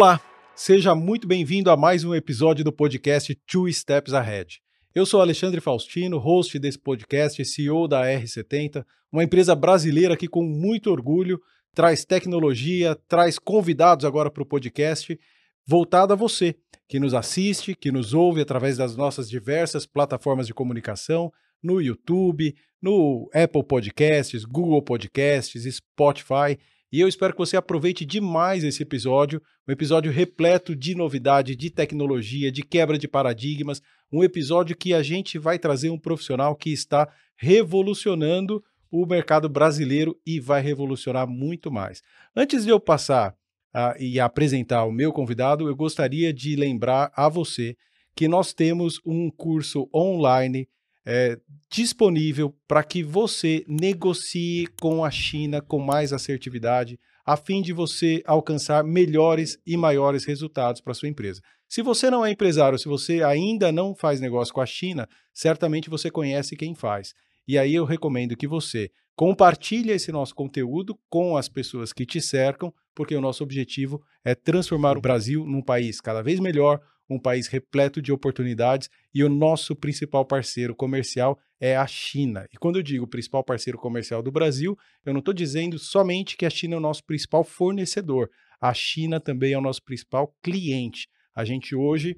Olá, seja muito bem-vindo a mais um episódio do podcast Two Steps Ahead. Eu sou Alexandre Faustino, host desse podcast, CEO da R70, uma empresa brasileira que, com muito orgulho, traz tecnologia, traz convidados agora para o podcast, voltado a você, que nos assiste, que nos ouve através das nossas diversas plataformas de comunicação, no YouTube, no Apple Podcasts, Google Podcasts, Spotify e eu espero que você aproveite demais esse episódio, um episódio repleto de novidade, de tecnologia, de quebra de paradigmas, um episódio que a gente vai trazer um profissional que está revolucionando o mercado brasileiro e vai revolucionar muito mais. Antes de eu passar uh, e apresentar o meu convidado, eu gostaria de lembrar a você que nós temos um curso online é, disponível para que você negocie com a China com mais assertividade, a fim de você alcançar melhores e maiores resultados para sua empresa. Se você não é empresário, se você ainda não faz negócio com a China, certamente você conhece quem faz. E aí eu recomendo que você compartilhe esse nosso conteúdo com as pessoas que te cercam, porque o nosso objetivo é transformar o Brasil num país cada vez melhor, um país repleto de oportunidades e o nosso principal parceiro comercial é a China. E quando eu digo principal parceiro comercial do Brasil, eu não estou dizendo somente que a China é o nosso principal fornecedor. A China também é o nosso principal cliente. A gente hoje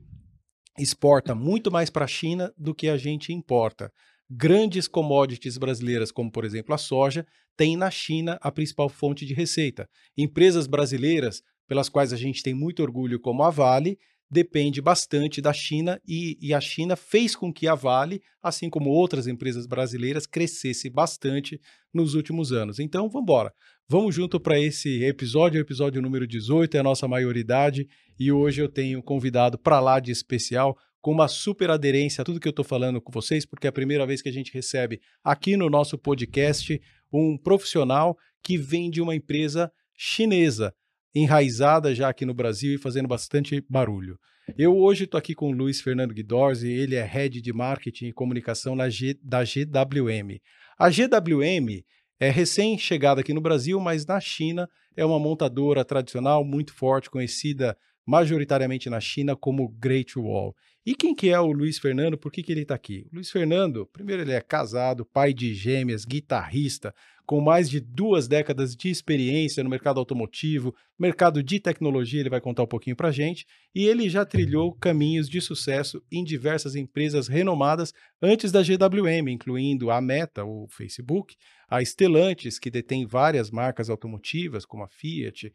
exporta muito mais para a China do que a gente importa. Grandes commodities brasileiras, como por exemplo a soja, têm na China a principal fonte de receita. Empresas brasileiras, pelas quais a gente tem muito orgulho, como a Vale, depende bastante da China e, e, a China fez com que a Vale, assim como outras empresas brasileiras, crescesse bastante nos últimos anos. Então, vamos embora. Vamos junto para esse episódio, o episódio número 18, é a nossa maioridade, e hoje eu tenho convidado para lá de especial com uma super aderência a tudo que eu estou falando com vocês, porque é a primeira vez que a gente recebe aqui no nosso podcast um profissional que vem de uma empresa chinesa enraizada já aqui no Brasil e fazendo bastante barulho. Eu hoje estou aqui com o Luiz Fernando Guidorzi, ele é Head de Marketing e Comunicação G, da GWM. A GWM é recém-chegada aqui no Brasil, mas na China é uma montadora tradicional muito forte, conhecida majoritariamente na China como Great Wall. E quem que é o Luiz Fernando? Por que, que ele está aqui? O Luiz Fernando, primeiro ele é casado, pai de gêmeas, guitarrista, com mais de duas décadas de experiência no mercado automotivo, mercado de tecnologia, ele vai contar um pouquinho para gente, e ele já trilhou caminhos de sucesso em diversas empresas renomadas antes da GWM, incluindo a Meta, o Facebook, a Stellantis, que detém várias marcas automotivas, como a Fiat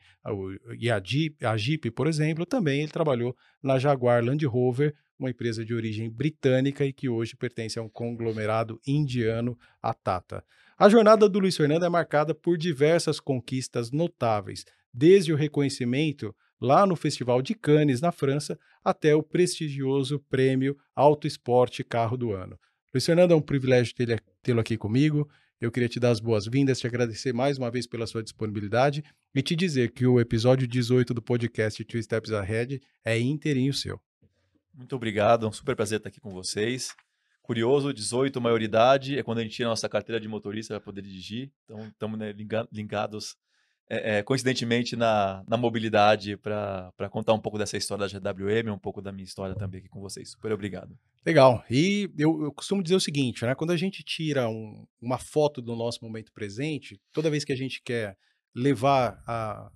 e a Jeep, a Jeep, por exemplo, também ele trabalhou na Jaguar Land Rover, uma empresa de origem britânica e que hoje pertence a um conglomerado indiano, a Tata. A jornada do Luiz Fernando é marcada por diversas conquistas notáveis, desde o reconhecimento lá no Festival de Cannes, na França, até o prestigioso prêmio Auto Esporte Carro do Ano. Luiz Fernando, é um privilégio tê-lo aqui comigo. Eu queria te dar as boas-vindas, te agradecer mais uma vez pela sua disponibilidade e te dizer que o episódio 18 do podcast Two Steps Ahead é inteirinho seu. Muito obrigado, é um super prazer estar aqui com vocês curioso, 18, maioridade, é quando a gente tira a nossa carteira de motorista para poder dirigir. Então, estamos né, ligados, é, é, coincidentemente, na, na mobilidade para contar um pouco dessa história da GWM, um pouco da minha história também aqui com vocês. Super obrigado. Legal. E eu, eu costumo dizer o seguinte, né? Quando a gente tira um, uma foto do nosso momento presente, toda vez que a gente quer levar a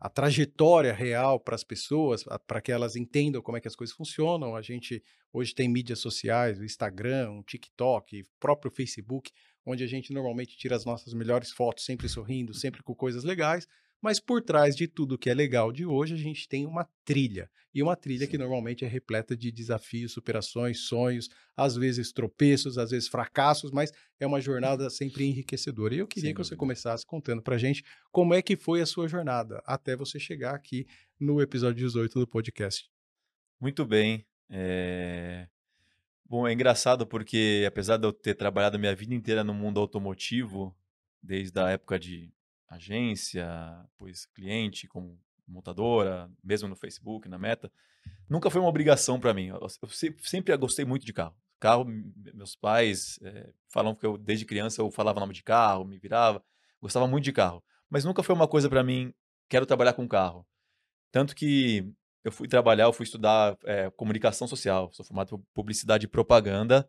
a trajetória real para as pessoas, para que elas entendam como é que as coisas funcionam. A gente hoje tem mídias sociais, o Instagram, o TikTok, o próprio Facebook, onde a gente normalmente tira as nossas melhores fotos, sempre sorrindo, sempre com coisas legais. Mas por trás de tudo que é legal de hoje, a gente tem uma trilha. E uma trilha Sim. que normalmente é repleta de desafios, superações, sonhos, às vezes tropeços, às vezes fracassos, mas é uma jornada sempre enriquecedora. E eu queria Sim, que você começasse contando pra gente como é que foi a sua jornada até você chegar aqui no episódio 18 do podcast. Muito bem. É... Bom, é engraçado porque apesar de eu ter trabalhado minha vida inteira no mundo automotivo, desde a época de agência, pois cliente, como montadora, mesmo no Facebook, na Meta, nunca foi uma obrigação para mim. Eu, sempre gostei muito de carro. Carro, meus pais é, falam que eu desde criança eu falava nome de carro, me virava, gostava muito de carro, mas nunca foi uma coisa para mim. Quero trabalhar com carro. Tanto que eu fui trabalhar, eu fui estudar é, comunicação social, sou formado em publicidade e propaganda,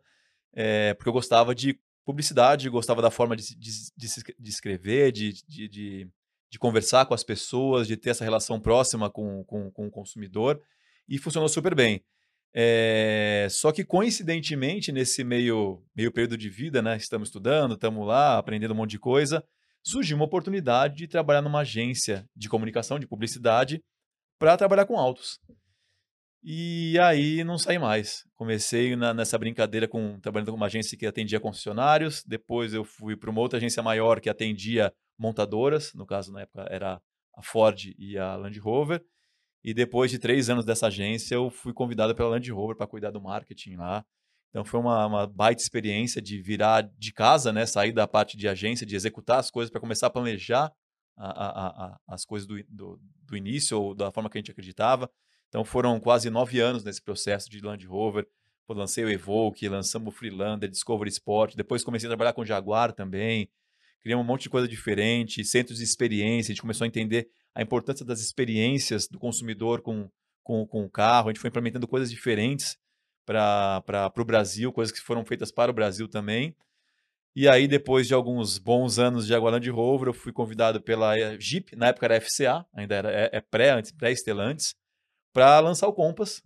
é, porque eu gostava de publicidade, gostava da forma de, de, de, escrever, de, de, de, de, conversar com as pessoas, de ter essa relação próxima com, com, com o consumidor, e funcionou super bem. É, só que, coincidentemente, nesse meio, meio período de vida, né, estamos estudando, estamos lá, aprendendo um monte de coisa, surgiu uma oportunidade de trabalhar numa agência de comunicação, de publicidade, para trabalhar com autos. E aí não saí mais. Comecei na, nessa brincadeira com trabalhando com uma agência que atendia concessionários, depois eu fui para uma outra agência maior que atendia montadoras, no caso na época era a Ford e a Land Rover. E depois de três anos dessa agência, eu fui convidado pela Land Rover para cuidar do marketing lá. Então foi uma, uma, baita experiência de virar de casa, né? Sair da parte de agência, de executar as coisas para começar a planejar a, a, a, as coisas do, do, do, início ou da forma que a gente acreditava. Então foram quase nove anos nesse processo de Land Rover. Eu lancei o Evoque, lançamos o Freelander, Discovery Sport. Depois comecei a trabalhar com Jaguar também. Criamos um monte de coisa diferente, centros de experiência. A gente começou a entender a importância das experiências do consumidor com, com, com o carro. A gente foi implementando coisas diferentes para o Brasil, coisas que foram feitas para o Brasil também. E aí, depois de alguns bons anos de Jaguar Land Rover, eu fui convidado pela Jeep, na época era FCA, ainda era é, é pré, antes, pré-Stellantis, para lançar o Compass,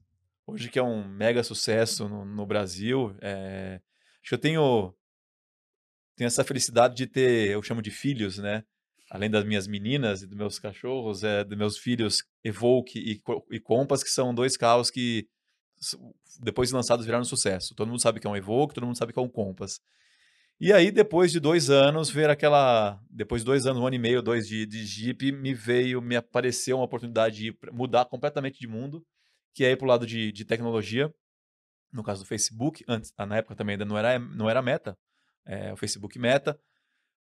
hoje que é um mega sucesso no, no Brasil. É, acho que eu tenho, tenho essa felicidade de ter, eu chamo de filhos, né? além das minhas meninas e dos meus cachorros, é, dos meus filhos Evoque e, e Compass, que são dois carros que depois de lançados viraram sucesso. Todo mundo sabe que é um Evoque, todo mundo sabe que é um Compass. E aí, depois de dois anos, ver aquela. Depois de dois anos, um ano e meio, dois de, de Jeep, me veio, me apareceu uma oportunidade de mudar completamente de mundo, que é ir para o lado de, de tecnologia, no caso do Facebook, antes, na época também ainda não era, não era meta, é, o Facebook Meta,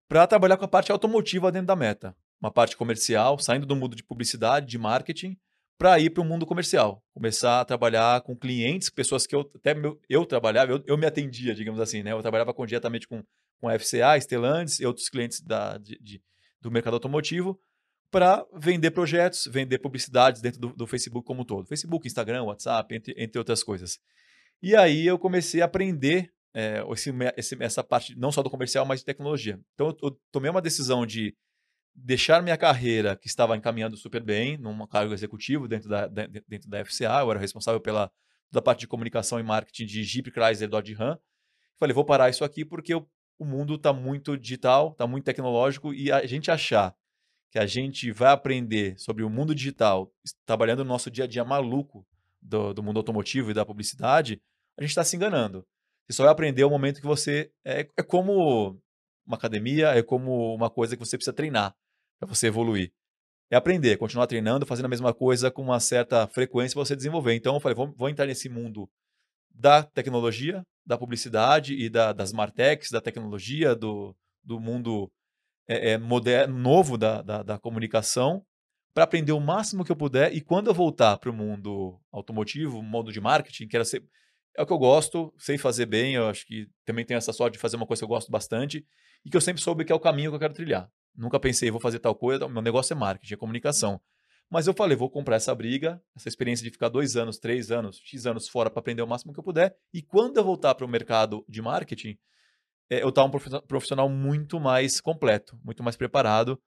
para trabalhar com a parte automotiva dentro da Meta. Uma parte comercial, saindo do mundo de publicidade, de marketing, para ir para o mundo comercial. Começar a trabalhar com clientes, pessoas que eu até eu, eu trabalhava, eu, eu, me atendia, digamos assim, né? Eu trabalhava com, diretamente com, com a FCA, Stellantis e outros clientes da, de, de, do mercado automotivo para vender projetos, vender publicidades dentro do, do, Facebook como um todo. Facebook, Instagram, WhatsApp, entre, entre outras coisas. E aí eu comecei a aprender é, esse, essa parte não só do comercial, mas de tecnologia. Então eu, eu, tomei uma decisão de deixar minha carreira, que estava encaminhando super bem, num cargo executivo dentro da, dentro da FCA, eu era responsável pela toda a parte de comunicação e marketing de Jeep, Chrysler, Dodge Ram. Falei, vou parar isso aqui porque o mundo está muito digital, está muito tecnológico e a gente achar que a gente vai aprender sobre o mundo digital trabalhando no nosso dia a dia maluco do, do mundo automotivo e da publicidade, a gente está se enganando. Você só vai aprender o momento que você. É, é como uma academia, é como uma coisa que você precisa treinar para você evoluir. É aprender, continuar treinando, fazendo a mesma coisa com uma certa frequência para você desenvolver. Então, eu falei, vou, vou entrar nesse mundo da tecnologia, da publicidade e da, das Martechs, da tecnologia, do, do mundo é, é, moderno, novo da, da, da comunicação, para aprender o máximo que eu puder. E quando eu voltar para o mundo automotivo, mundo de marketing, quero ser é o que eu gosto, sei fazer bem, eu acho que também tenho essa sorte de fazer uma coisa que eu gosto bastante e que eu sempre soube que é o caminho que eu quero trilhar. Nunca pensei, vou fazer tal coisa, meu negócio é marketing, é comunicação. Mas eu falei, vou comprar essa briga, essa experiência de ficar dois anos, três anos, X anos fora para aprender o máximo que eu puder. E quando eu voltar para o mercado de marketing, é, eu estar um profissional muito mais completo, muito mais preparado.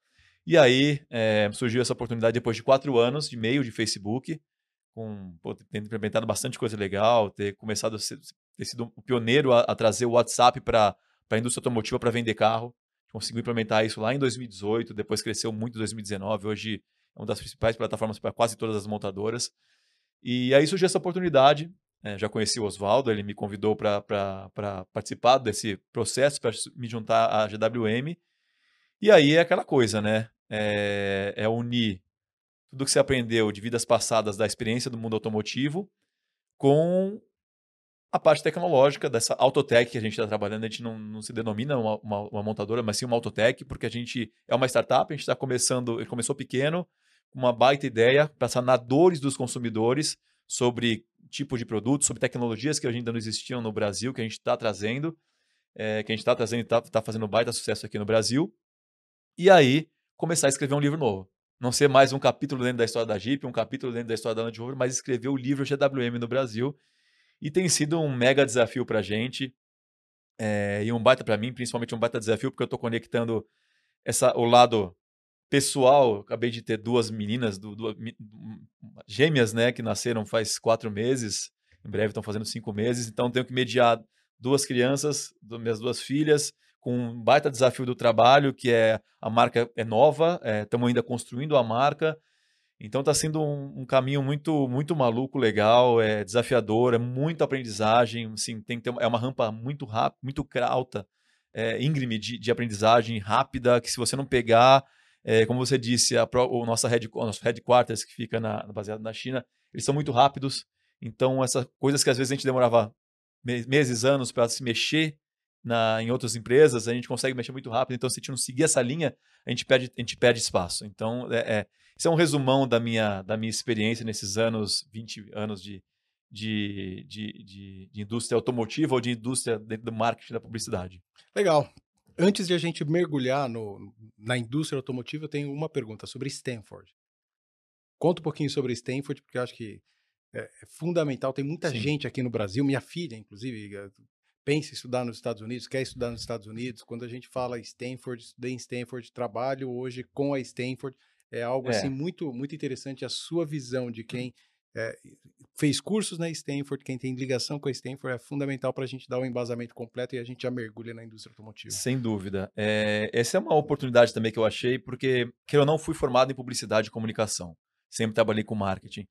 E aí é, surgiu essa oportunidade depois de quatro anos de meio de Facebook com pô, tendo implementado bastante coisa legal, ter começado a ser, ter sido o pioneiro a, a trazer o WhatsApp para a indústria automotiva para vender carro. Conseguiu implementar isso lá em 2018, depois cresceu muito em 2019. Hoje é uma das principais plataformas para quase todas as montadoras. E aí surgiu essa oportunidade. É, já conheci o Oswaldo, ele me convidou para participar desse processo, para me juntar à GWM. E aí é aquela coisa, né? É, é unir tudo que você aprendeu de vidas passadas da experiência do mundo automotivo com a parte tecnológica dessa autotech que a gente está trabalhando. A gente não, não se denomina uma, uma, uma, montadora, mas sim uma autotech, porque a gente é uma startup, a gente está começando, começou pequeno, uma baita ideia para sanar dores dos consumidores sobre tipo de produto, sobre tecnologias que ainda não existiam no Brasil, que a gente está trazendo, é, que a gente está trazendo e está tá fazendo baita sucesso aqui no Brasil. E aí, começar a escrever um livro novo não ser mais um capítulo dentro da história da Jeep, um capítulo dentro da história da Land Rover, mas escrever o livro GWM no Brasil. E tem sido um mega desafio para a gente. É, e um baita para mim, principalmente um baita desafio, porque eu estou conectando essa, o lado pessoal. Acabei de ter duas meninas, gêmeas, né, que nasceram faz quatro meses. Em breve estão fazendo cinco meses. Então tenho que mediar duas crianças, minhas duas filhas, com um baita desafio do trabalho, que é a marca é nova, estamos é, ainda construindo a marca. Então está sendo um, um, caminho muito muito maluco, legal, é desafiador, é muita aprendizagem, assim, tem ter, é uma rampa muito rápida, muito alta, é, íngreme de, de, aprendizagem rápida, que se você não pegar, é, como você disse, a, o, nossa head, o nosso headquarters que fica na, baseado na China, eles são muito rápidos, então essas coisas que às vezes a gente demorava meses, anos para se mexer na, em outras empresas, a gente consegue mexer muito rápido, então se a gente não seguir essa linha, a gente perde, a gente perde espaço. Então, é, é isso é um resumão da minha, da minha experiência nesses anos, 20 anos de, de, de, de, de indústria automotiva ou de indústria dentro do marketing da publicidade. Legal. Antes de a gente mergulhar no, na indústria automotiva, eu tenho uma pergunta sobre Stanford. Conta um pouquinho sobre Stanford, porque eu acho que é, é fundamental. Tem muita Sim. gente aqui no Brasil, minha filha, inclusive, eh, pensa em estudar nos Estados Unidos, quer estudar nos Estados Unidos. Quando a gente fala Stanford, estudei em Stanford, trabalho hoje com a Stanford. É algo assim, é. assim muito muito interessante a sua visão de quem é, fez cursos na Stanford, quem tem ligação com a Stanford é fundamental para a gente dar o um embasamento completo e a gente já mergulha na indústria automotiva. Sem dúvida. É, essa é uma oportunidade também que eu achei, porque que eu não fui formado em publicidade e comunicação. Sempre trabalhei com marketing.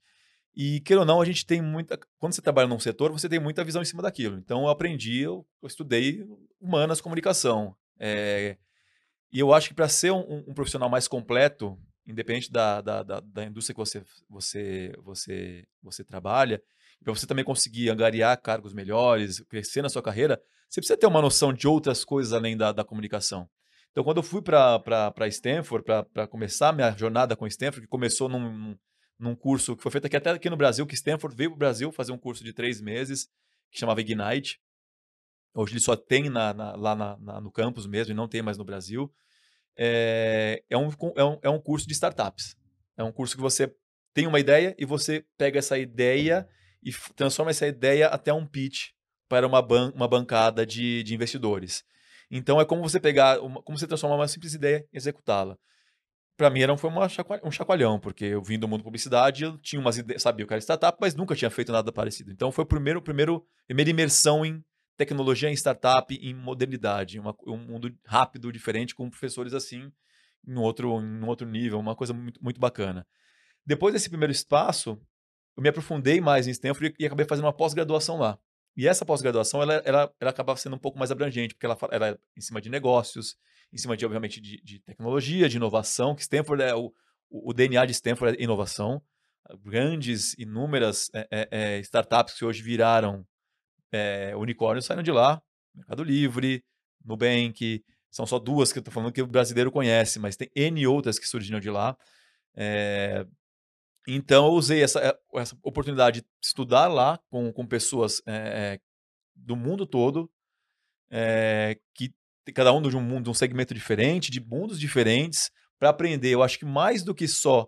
E, queira ou não, a gente tem muita. Quando você trabalha num setor, você tem muita visão em cima daquilo. Então, eu aprendi, eu, eu estudei humanas, comunicação. É, e eu acho que para ser um, um, profissional mais completo, independente da, da, da, da indústria que você, você, você, você trabalha, para você também conseguir angariar cargos melhores, crescer na sua carreira, você precisa ter uma noção de outras coisas além da, da comunicação. Então, quando eu fui para Stanford, para começar minha jornada com Stanford, que começou num, num, curso que foi feito aqui até aqui no Brasil, que Stanford veio para o Brasil fazer um curso de três meses, que chamava Ignite. Hoje ele só tem na, na, lá na, no campus mesmo e não tem mais no Brasil é, é, um, é, um, é um curso de startups. É um curso que você tem uma ideia e você pega essa ideia e transforma essa ideia até um pitch para uma, ban uma bancada de, de investidores. Então é como você pegar, uma, como você transformar uma simples ideia e executá-la. Para mim era, foi uma um chacoalhão, porque eu vim do mundo publicidade, eu tinha umas ideias, sabia que era startup, mas nunca tinha feito nada parecido. Então foi o primeiro, primeiro primeira imersão em tecnologia em startup, em modernidade, uma, um mundo rápido, diferente, com professores assim, em outro, em outro nível, uma coisa muito, muito bacana. Depois desse primeiro espaço, eu me aprofundei mais em Stanford e acabei fazendo uma pós-graduação lá. E essa pós-graduação, ela, ela, ela acabava sendo um pouco mais abrangente, porque ela, ela é em cima de negócios, em cima de, obviamente, de, de tecnologia, de inovação, que Stanford é o, o DNA de Stanford é inovação. Grandes, inúmeras é, é, é startups que hoje viraram é, unicórnios saíram de lá. Mercado Livre, Nubank, são só duas que eu estou falando que o brasileiro conhece, mas tem N outras que surgiram de lá. É, então eu usei essa, eh, essa oportunidade de estudar lá com, com pessoas é, do mundo todo, é, que cada um de um mundo, um segmento diferente, de mundos diferentes, para aprender. Eu acho que mais do que só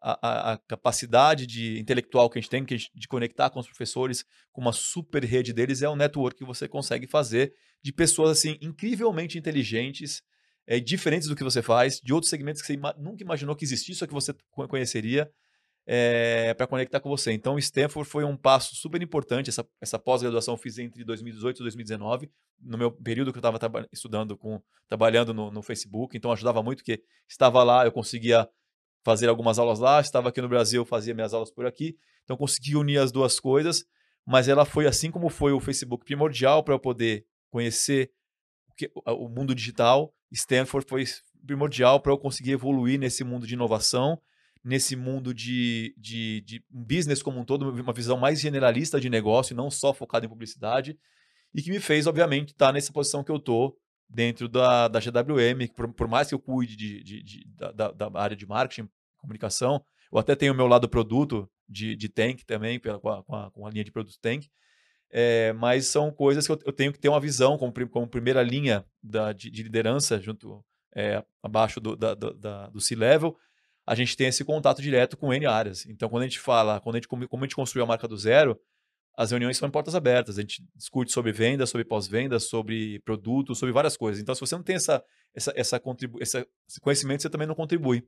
a, a, capacidade de intelectual que a gente tem de conectar com os professores com uma super rede deles é o network que você consegue fazer de pessoas assim incrivelmente inteligentes, é, diferentes do que você faz, de outros segmentos que você ima nunca imaginou que existisse, só que você conheceria é, para conectar com você. Então, Stanford foi um passo super importante. Essa, essa pós-graduação eu fiz entre 2018 e 2019, no meu período que eu estava estudando com, trabalhando no, no Facebook. Então, ajudava muito que estava lá, eu conseguia fazer algumas aulas lá, estava aqui no Brasil, fazia minhas aulas por aqui. Então consegui unir as duas coisas, mas ela foi assim como foi o Facebook primordial para eu poder conhecer o, que, o mundo digital. Stanford foi primordial para eu conseguir evoluir nesse mundo de inovação, nesse mundo de, de, de business como um todo, uma visão mais generalista de negócio, não só focada em publicidade, e que me fez, obviamente, estar nessa posição que eu estou dentro da, da GWM, por, por mais que eu cuide de, de, de da, da, área de marketing, comunicação, eu até tenho o meu lado produto de, de Tank também, pela, com, a, com, a, linha de produtos Tank, é, mas são coisas que eu, eu, tenho que ter uma visão como, como primeira linha da, de, de liderança, junto é, abaixo do, da, da, do C-Level, a gente tem esse contato direto com N áreas. Então, quando a gente fala, quando a gente, como a gente construiu a marca do zero, as reuniões são em portas abertas. A gente discute sobre venda, sobre pós-venda, sobre produto, sobre várias coisas. Então, se você não tem essa, essa, essa contribu esse conhecimento, você também não contribui.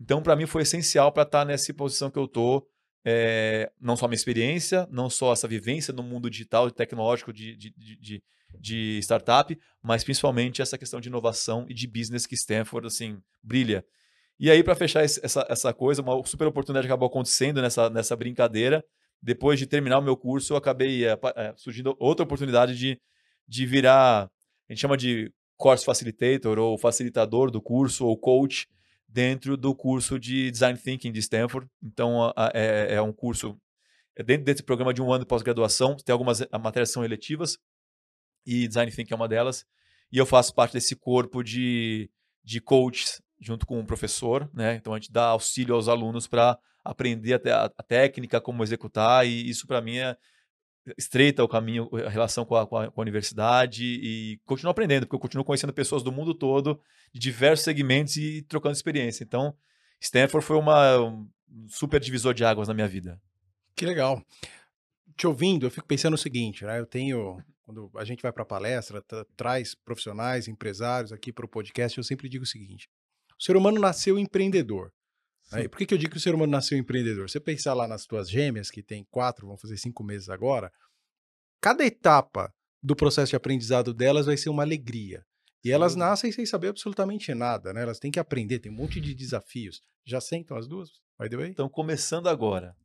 Então, para mim, foi essencial para estar tá nessa posição que eu estou. É, não só minha experiência, não só essa vivência no mundo digital e tecnológico de, de, de, de, startup, mas principalmente essa questão de inovação e de business que Stanford assim brilha. E aí, para fechar essa, essa coisa, uma super oportunidade acabou acontecendo nessa, nessa brincadeira depois de terminar o meu curso, eu acabei é, é, surgindo outra oportunidade de, de virar, a gente chama de course facilitator ou facilitador do curso ou coach dentro do curso de Design Thinking de Stanford. Então, é, é um curso é dentro desse programa de um ano de pós-graduação. Tem algumas matérias são eletivas e Design Thinking é uma delas. E eu faço parte desse corpo de, de coaches junto com o professor, né? Então a gente dá auxílio aos alunos para aprender a, a, técnica, como executar, e isso para mim é estreita o caminho, a relação com a, com a, com a universidade e continuo aprendendo, porque eu continuo conhecendo pessoas do mundo todo, de diversos segmentos e trocando experiência. Então, Stanford foi uma, um super divisor de águas na minha vida. Que legal. Te ouvindo, eu fico pensando o seguinte, né? Eu tenho, quando a gente vai para palestra, traz profissionais, empresários aqui para o podcast, eu sempre digo o seguinte: o ser humano nasceu empreendedor. Aí, por que, que eu digo que o ser humano nasceu empreendedor? Você pensar lá nas tuas gêmeas, que tem quatro, vão fazer cinco meses agora, cada etapa do processo de aprendizado delas vai ser uma alegria. E elas nascem sem saber absolutamente nada, né? Elas têm que aprender, tem um monte de desafios. Já sentam as duas? Vai the way? Estão começando agora.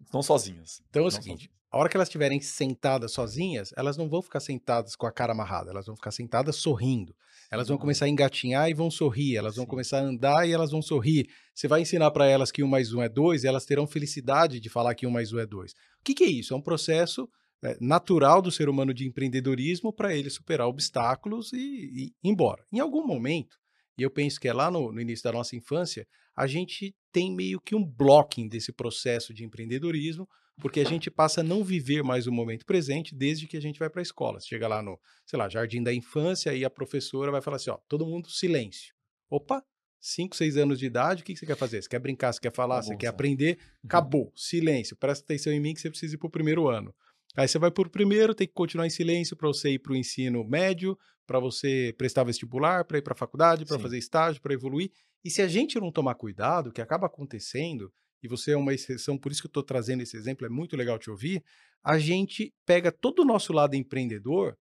Estão sozinhas. Então é o seguinte: sozinhas. a hora que elas estiverem sentadas sozinhas, elas não vão ficar sentadas com a cara amarrada, elas vão ficar sentadas sorrindo. Elas vão começar a engatinhar e vão sorrir, elas vão Sim. começar a andar e elas vão sorrir. Você vai ensinar para elas que um mais um é dois, e elas terão felicidade de falar que um mais um é dois. O que, que é isso? É um processo é, natural do ser humano de empreendedorismo para ele superar obstáculos e, e ir embora. Em algum momento, e eu penso que é lá no, no início da nossa infância, a gente tem meio que um blocking desse processo de empreendedorismo, porque a gente passa a não viver mais o momento presente desde que a gente vai para a escola. Você chega lá no, sei lá, jardim da infância e a professora vai falar assim, ó, todo mundo silêncio. Opa, 5, 6 anos de idade, o que, você quer fazer? Você quer brincar, você quer falar, você quer aprender? Acabou, silêncio. Presta atenção em mim que você precisa ir para o primeiro ano. Aí você vai para o primeiro, tem que continuar em silêncio para você ir para o ensino médio, para você prestar vestibular, para ir para a faculdade, para fazer estágio, para evoluir. E se a gente não tomar cuidado, o que acaba acontecendo e você é uma exceção, por isso que eu estou trazendo esse exemplo, é muito legal te ouvir. A gente pega todo o nosso lado empreendedor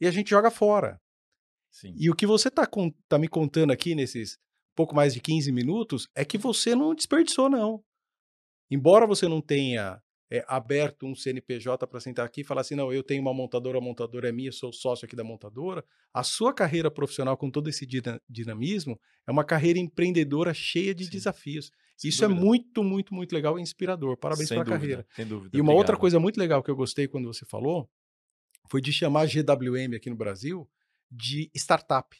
e a gente joga fora. Sim. E o que você está tá me contando aqui nesses pouco mais de 15 minutos é que você não desperdiçou, não. Embora você não tenha é, aberto um CNPJ para sentar aqui e falar assim: não, eu tenho uma montadora, a montadora é minha, sou sócio aqui da montadora. A sua carreira profissional, com todo esse dinamismo, é uma carreira empreendedora cheia de Sim. desafios. Sem Isso é dúvida. é muito, muito, muito legal e inspirador. Parabéns pela dúvida, carreira. Sem dúvida. E uma Obrigado. outra coisa muito legal que eu gostei quando você falou foi de chamar a GWM aqui no Brasil de startup.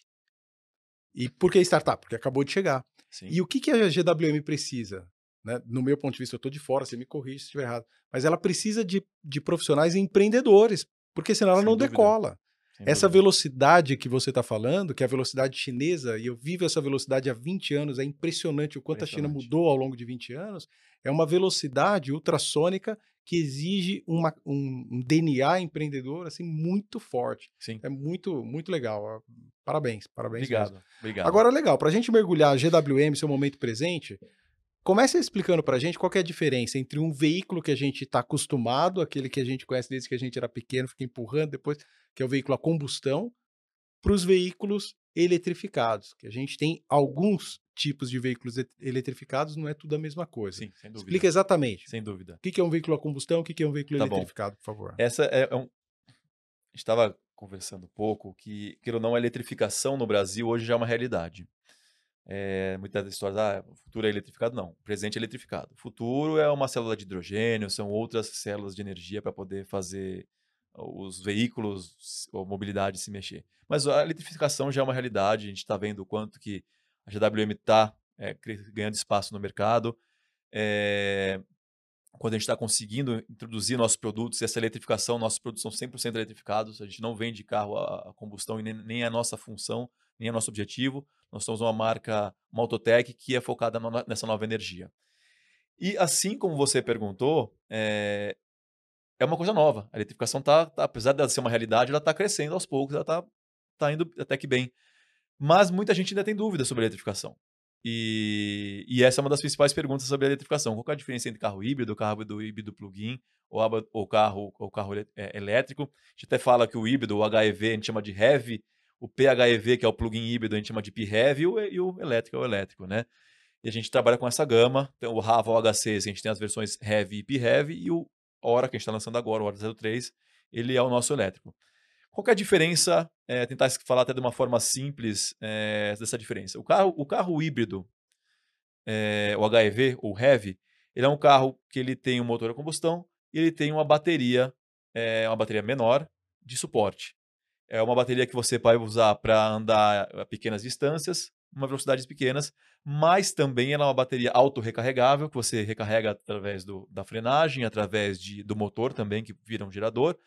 E por que startup? Porque acabou de chegar. Sim. E o que, que a GWM precisa? Né? No meu ponto de vista, eu estou de fora, você me corrige se estiver errado. Mas ela precisa de, de profissionais empreendedores, porque senão ela Sem não dúvida. decola. Sem essa dúvida. velocidade que você está falando, que é a velocidade chinesa, e eu vivo essa velocidade há 20 anos, é impressionante o quanto a China mudou ao longo de 20 anos, é uma velocidade ultrassônica que exige uma, um, um, DNA empreendedor assim muito forte. Sim. É muito muito legal. Parabéns, parabéns. Obrigado. Mesmo. Obrigado. Agora legal, para a gente mergulhar GWM, seu momento presente, Comece explicando para a gente qual é a diferença entre um veículo que a gente está acostumado, aquele que a gente conhece desde que a gente era pequeno, fica empurrando depois, que é o veículo a combustão, para os veículos eletrificados, que a gente tem alguns tipos de veículos eletrificados, não é tudo a mesma coisa. Sim, sem dúvida. Explica exatamente. Sem dúvida. O que é um veículo a combustão, o que é um veículo tá eletrificado, bom. por favor. Essa é, é um... estava conversando um pouco que, que não, a eletrificação no Brasil hoje já é uma realidade. É, muitas histórias, ah, o futuro é eletrificado. Não, o presente é eletrificado. O futuro é uma célula de hidrogênio, são outras células de energia para poder fazer os veículos ou mobilidade se mexer. Mas a eletrificação já é uma realidade, a gente está vendo o quanto que a GWM está é, ganhando espaço no mercado. É, quando a gente está conseguindo introduzir nossos produtos essa eletrificação, nossos produtos são 100% eletrificados, a gente não vende carro a combustão e nem, nem é a nossa função, nem é nosso objetivo. Nós somos uma marca, uma Autotech, que é focada nessa nova energia. E assim como você perguntou, é, é uma coisa nova. A eletrificação está, tá, apesar de ser uma realidade, ela está crescendo aos poucos, ela está tá indo até que bem. Mas muita gente ainda tem dúvidas sobre a eletrificação. E, e, essa é uma das principais perguntas sobre a eletrificação. Qual é a diferença entre carro híbrido, carro do híbrido plug-in ou, ou carro, ou carro é, elétrico? A gente até fala que o híbrido, o HEV, a gente chama de HEV, o PHEV, que é o plug-in híbrido, a gente chama de PHEV, e o, e o elétrico é o elétrico, né? E a gente trabalha com essa gama. Então, o RAV, o HC, a gente tem as versões HEV e PHEV, e o Hora, que a gente está lançando agora, o Hora 03, ele é o nosso elétrico. Qual é a diferença? É, tentar falar até de uma forma simples é, dessa diferença. O carro, o carro híbrido, é, o HEV, ou HEV, ele é um carro que ele tem um motor a combustão e ele tem uma bateria, uma bateria menor de suporte. É uma bateria que você pode usar para andar a pequenas distâncias, uma velocidades pequenas, mas também ela é uma bateria auto-recarregável, que você recarrega através do, da frenagem, através de, do motor também, que vira um gerador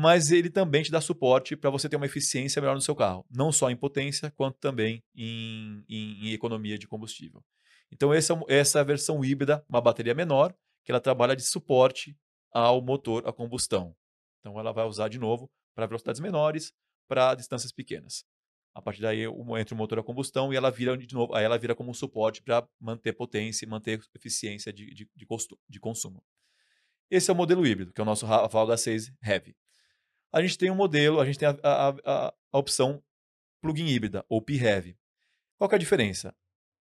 mas ele também te dá suporte para você ter uma eficiência melhor no seu carro, não só em potência, quanto também em, em, em economia de combustível. Então, essa, é essa é a versão híbrida, uma bateria menor, que ela trabalha de suporte ao motor a combustão. Então, ela vai usar de novo para velocidades menores, para distâncias pequenas. A partir daí entra o motor a combustão e ela vira de novo, aí ela vira como um suporte para manter potência e manter eficiência de, de, de, de, consumo. Esse é o modelo híbrido, que é o nosso Valga 6 Heavy a gente tem um modelo, a gente tem a, a, a, a opção plug-in híbrida, ou PHEV. Qual é a diferença?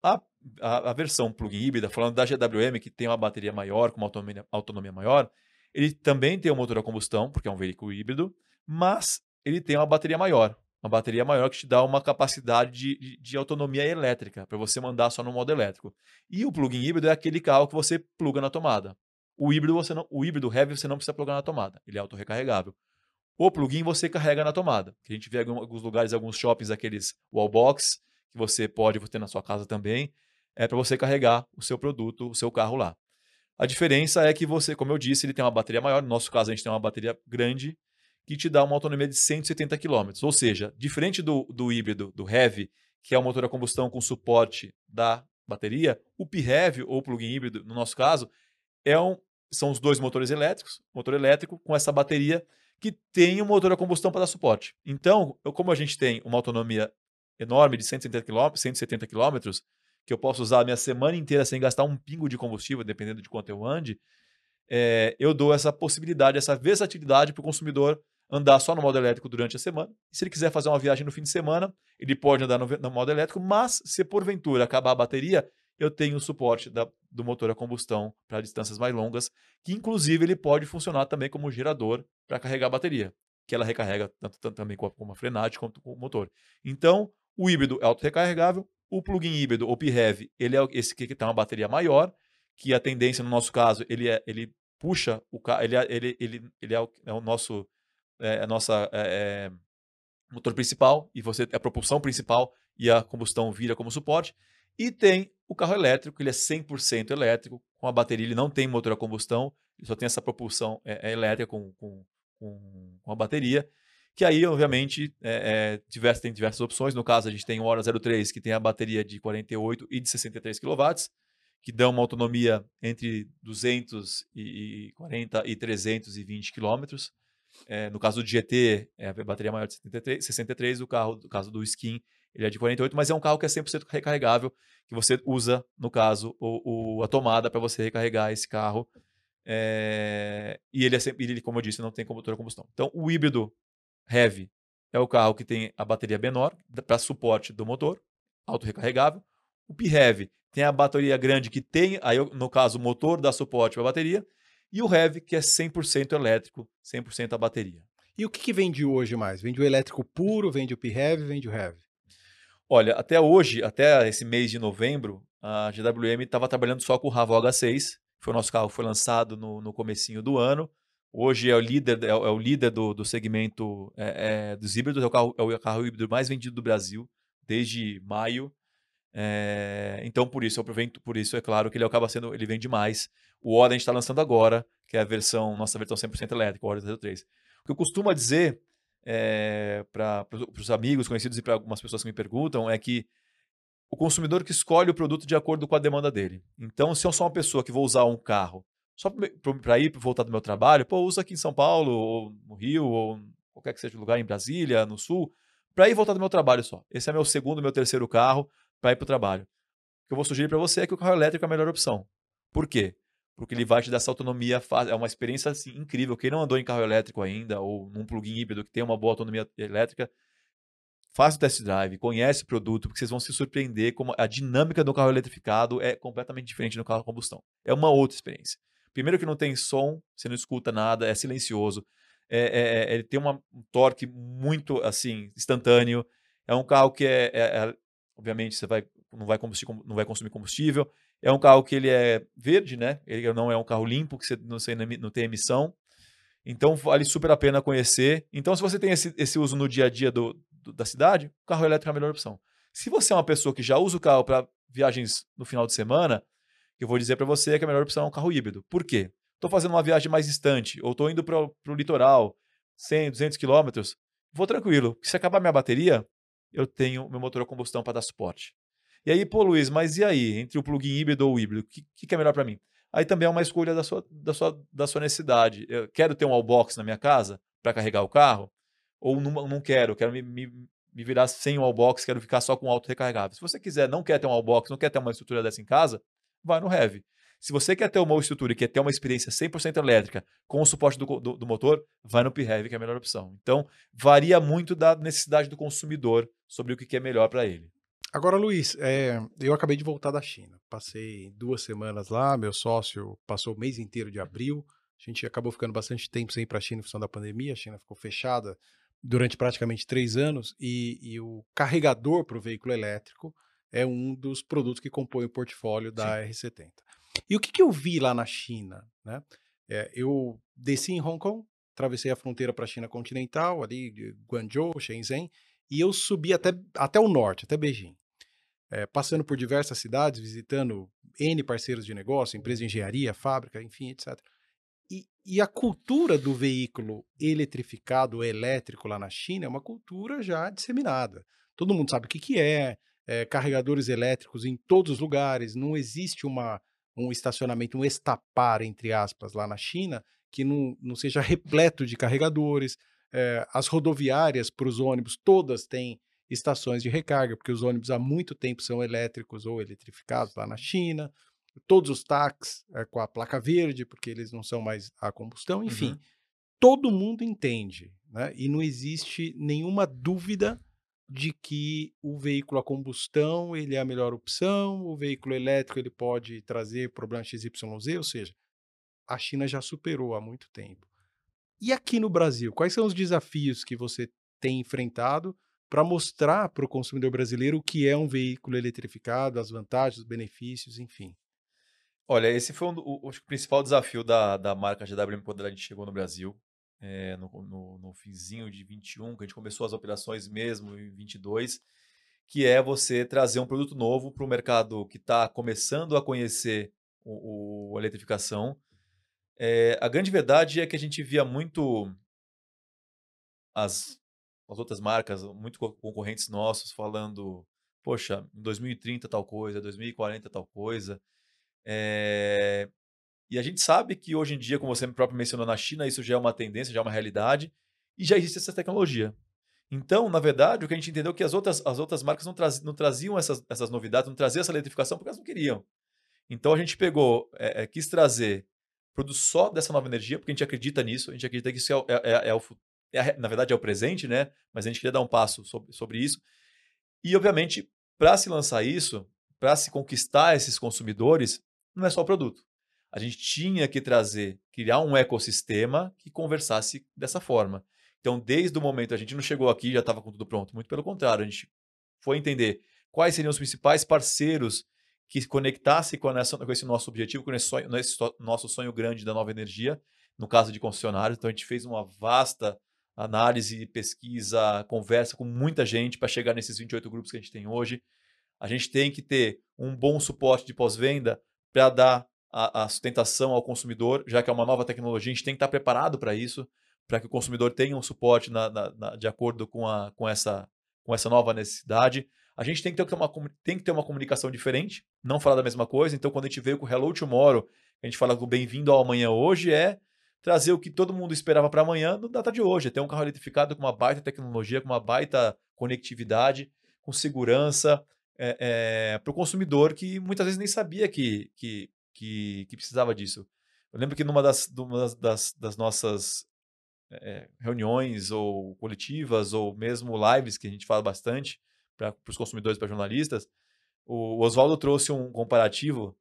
A, a, a, versão plug-in híbrida, falando da GWM, que tem uma bateria maior, com uma autonomia, autonomia maior, ele também tem um motor a combustão, porque é um veículo híbrido, mas ele tem uma bateria maior. Uma bateria maior que te dá uma capacidade de, de, de autonomia elétrica, para você mandar só no modo elétrico. E o plug-in híbrido é aquele carro que você pluga na tomada. O híbrido, você não, o híbrido heavy você não precisa plugar na tomada, ele é autorrecarregável. O plugin você carrega na tomada. Que a gente vê em alguns lugares, alguns shoppings, aqueles wallbox, que você pode ter na sua casa também, é para você carregar o seu produto, o seu carro lá. A diferença é que você, como eu disse, ele tem uma bateria maior. No nosso caso, a gente tem uma bateria grande que te dá uma autonomia de 170 km. Ou seja, diferente do, do híbrido, do Heavy, que é o motor a combustão com suporte da bateria, o PHEV, ou plug-in híbrido, no nosso caso, é um, são os dois motores elétricos, motor elétrico com essa bateria que tem um motor a combustão para dar suporte. Então, eu, como a gente tem uma autonomia enorme de 170 km, 170 km, que eu posso usar a minha semana inteira sem gastar um pingo de combustível, dependendo de quanto eu ande, é, eu dou essa possibilidade, essa versatilidade para o consumidor andar só no modo elétrico durante a semana. E se ele quiser fazer uma viagem no fim de semana, ele pode andar no, no modo elétrico, mas se porventura acabar a bateria, eu tenho o suporte da, do motor a combustão para distâncias mais longas, que inclusive ele pode funcionar também como gerador para carregar a bateria, que ela recarrega tanto, tanto também com a, com a frenagem quanto com o motor. Então, o híbrido é auto-recarregável, o plug-in híbrido, o PHEV, ele é esse que tem uma bateria maior, que a tendência, no nosso caso, ele, é, ele puxa o carro, ele, é, ele, ele, ele é, o, é o nosso é, a nossa é, é, motor principal, e você é a propulsão principal, e a combustão vira como suporte. E tem o carro elétrico, ele é 100% elétrico, com a bateria, ele não tem motor a combustão, ele só tem essa propulsão é, é elétrica com, com, com, a bateria, que aí, obviamente, é, é, tem diversas opções. No caso, a gente tem o Hora 03, que tem a bateria de 48 e de 63 kW, que dão uma autonomia entre 240 e 320 km. É, no caso do GT, é a bateria maior de 73, 63, o carro, no caso do Skin, ele é de 48, mas é um carro que é 100% recarregável, que você usa, no caso, o, o a tomada para você recarregar esse carro. É, e ele, é sempre, ele, como eu disse, não tem motor a combustão. Então, o híbrido heavy é o carro que tem a bateria menor para suporte do motor, auto-recarregável. O PHEV tem a bateria grande que tem, aí no caso, o motor dá suporte para a bateria. E o Heavy, que é 100% elétrico, 100% a bateria. E o que, que vende hoje mais? Vende o elétrico puro, vende o PHEV, vende o Heavy? Olha, até hoje, até esse mês de novembro, a GWM estava trabalhando só com o Ravo H6. Foi o nosso carro foi lançado no, no comecinho do ano. Hoje é o líder, é, é o líder do, do segmento é, é, dos híbridos, é o, carro, é o carro híbrido mais vendido do Brasil desde maio. É, então, por isso, eu aproveito, por isso, é claro que ele acaba sendo, ele vende mais. O Oda a gente está lançando agora, que é a versão, nossa versão 100% elétrica, o Oda 03. O que eu costumo dizer é, para os amigos, conhecidos e para algumas pessoas que me perguntam é que o consumidor que escolhe o produto de acordo com a demanda dele. Então, se eu sou uma pessoa que vou usar um carro só para ir voltar do meu trabalho, pô, uso aqui em São Paulo, ou no Rio, ou qualquer que seja o lugar, em Brasília, no Sul, para ir voltar do meu trabalho só. Esse é meu segundo, meu terceiro carro para ir para o trabalho. O que eu vou sugerir para você é que o carro elétrico é a melhor opção. Por quê? Porque ele vai te dar essa autonomia, é uma experiência assim, incrível. Quem não andou em carro elétrico ainda, ou num plug-in híbrido que tem uma boa autonomia elétrica, Faça o test drive, conhece o produto, porque vocês vão se surpreender como a dinâmica do carro eletrificado é completamente diferente do carro a combustão. É uma outra experiência. Primeiro que não tem som, você não escuta nada, é silencioso. É, é, é ele tem uma, um torque muito assim instantâneo. É um carro que é, é, é obviamente você vai não vai, não vai consumir combustível. É um carro que ele é verde, né? Ele não é um carro limpo, que você não, não tem emissão. Então vale super a pena conhecer. Então, se você tem esse, esse uso no dia a dia do, da cidade, o carro elétrico é a melhor opção. Se você é uma pessoa que já usa o carro para viagens no final de semana, eu vou dizer para você que a melhor opção é um carro híbrido. Por quê? Estou fazendo uma viagem mais distante, ou estou indo para o litoral, 100, 200 quilômetros, vou tranquilo. Se acabar minha bateria, eu tenho meu motor a combustão para dar suporte. E aí, pô, Luiz, mas e aí? Entre o plug-in híbrido ou o híbrido, o que, que, é melhor para mim? Aí também é uma escolha da sua, da sua, da sua necessidade. Eu quero ter um all-box na minha casa para carregar o carro? ou não, não quero, quero me, me, me virar sem o wallbox, quero ficar só com auto recarregável. Se você quiser, não quer ter um wallbox, não quer ter uma estrutura dessa em casa, vai no Heavy. Se você quer ter uma estrutura e quer ter uma experiência 100% elétrica com o suporte do, do, do motor, vai no P-Heavy, que é a melhor opção. Então, varia muito da necessidade do consumidor sobre o que é melhor para ele. Agora, Luiz, é, eu acabei de voltar da China. Passei duas semanas lá, meu sócio passou o mês inteiro de abril. A gente acabou ficando bastante tempo sem ir para a China em função da pandemia. A China ficou fechada durante praticamente três anos e, e o carregador para o veículo elétrico é um dos produtos que compõe o portfólio da Sim. R70. E o que, que, eu vi lá na China? Né? É, eu desci em Hong Kong, atravessei a fronteira para a China continental, ali de Guangzhou, Shenzhen, e eu subi até, até o norte, até Beijing. É, passando por diversas cidades, visitando N parceiros de negócio, empresa de engenharia, fábrica, enfim, etc. E, e, a cultura do veículo eletrificado, elétrico lá na China, é uma cultura já disseminada. Todo mundo sabe o que, que é, é carregadores elétricos em todos os lugares, não existe uma, um estacionamento, um estapar, entre aspas, lá na China, que não, não seja repleto de carregadores. É, as rodoviárias para os ônibus, todas têm estações de recarga, porque os ônibus há muito tempo são elétricos ou eletrificados lá na China todos os táxis é, com a placa verde, porque eles não são mais a combustão, enfim. Uhum. Todo mundo entende, né? E não existe nenhuma dúvida de que o veículo a combustão ele é a melhor opção, o veículo elétrico ele pode trazer problema XYZ, ou seja, a China já superou há muito tempo. E aqui no Brasil, quais são os desafios que você tem enfrentado para mostrar para o consumidor brasileiro o que é um veículo eletrificado, as vantagens, os benefícios, enfim? Olha, esse foi um, o, o principal desafio da, da marca GWM quando a gente chegou no Brasil, é, no, no, no finzinho de 21, que a gente começou as operações mesmo em 22, que é você trazer um produto novo para o mercado que está começando a conhecer o, o a eletrificação. É, a grande verdade é que a gente via muito as, as outras marcas, muito concorrentes nossos, falando, poxa, em 2030 tal coisa, 2040 tal coisa. É... E a gente sabe que hoje em dia, como você próprio mencionou na China, isso já é uma tendência, já é uma realidade, e já existe essa tecnologia. Então, na verdade, o que a gente entendeu é que as outras, as outras marcas não, traz, não traziam essas, essas novidades, não traziam essa eletrificação porque elas não queriam. Então a gente pegou, é, é, quis trazer produtos só dessa nova energia, porque a gente acredita nisso, a gente acredita que isso é, é, é, é o, é na verdade é o presente, né? Mas a gente queria dar um passo sobre, sobre isso. E, obviamente, para se lançar isso, para se conquistar esses consumidores, não é só o produto. A gente tinha que trazer, criar um ecossistema que conversasse dessa forma. Então, desde o momento, a gente não chegou aqui já estava com tudo pronto. Muito pelo contrário, a gente foi entender quais seriam os principais parceiros que conectassem com, essa, com esse nosso objetivo, com esse, sonho, esse nosso sonho grande da nova energia, no caso de concessionários. Então, a gente fez uma vasta análise, pesquisa, conversa com muita gente para chegar nesses 28 grupos que a gente tem hoje. A gente tem que ter um bom suporte de pós-venda para dar a, a, sustentação ao consumidor, já que é uma nova tecnologia, a gente tem que estar preparado para isso, para que o consumidor tenha um suporte na, na, na, de acordo com, a, com, essa, com essa nova necessidade. A gente tem que, ter uma, tem que ter uma comunicação diferente, não falar da mesma coisa. Então, quando a gente veio com o Hello Tomorrow, a gente fala com o Bem-vindo ao Amanhã hoje, é trazer o que todo mundo esperava para amanhã no data de hoje. É ter um carro eletrificado com uma baita tecnologia, com uma baita conectividade, com segurança, é, é, para o consumidor que muitas vezes nem sabia que, que, que, que precisava disso. Eu lembro que numa das, numa das, das nossas é, reuniões ou coletivas ou mesmo lives que a gente fala bastante para os consumidores, para jornalistas, o Oswaldo trouxe um comparativo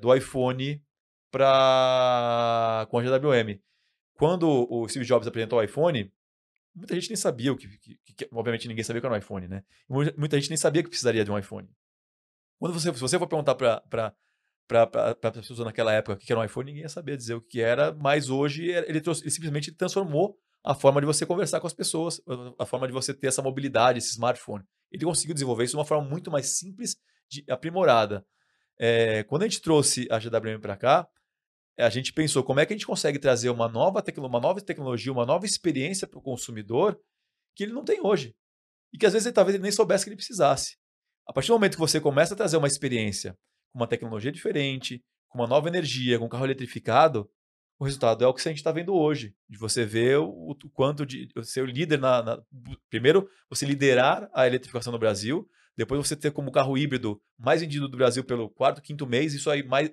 do iPhone para com a GWM. Quando o Steve Jobs apresentou o iPhone, muita gente nem sabia o que, que, que, obviamente ninguém sabia que era um iPhone, né? Muita, gente nem sabia que precisaria de um iPhone. Quando você, se você for perguntar para as pessoas naquela época o que era um iPhone, ninguém ia saber dizer o que era, mas hoje ele, trouxe, ele simplesmente transformou a forma de você conversar com as pessoas, a forma de você ter essa mobilidade, esse smartphone. Ele conseguiu desenvolver isso de uma forma muito mais simples, de, aprimorada. É, quando a gente trouxe a GWM para cá, a gente pensou como é que a gente consegue trazer uma nova, uma nova tecnologia, uma nova experiência para o consumidor que ele não tem hoje. E que às vezes ele, talvez ele nem soubesse que ele precisasse. A partir do momento que você começa a trazer uma experiência com uma tecnologia diferente, com uma nova energia, com um carro eletrificado, o resultado é o que a gente está vendo hoje. De você ver o, o quanto de o líder na, na, Primeiro, você liderar a eletrificação no Brasil, depois você ter como carro híbrido mais vendido do Brasil pelo quarto, quinto mês, isso aí mais,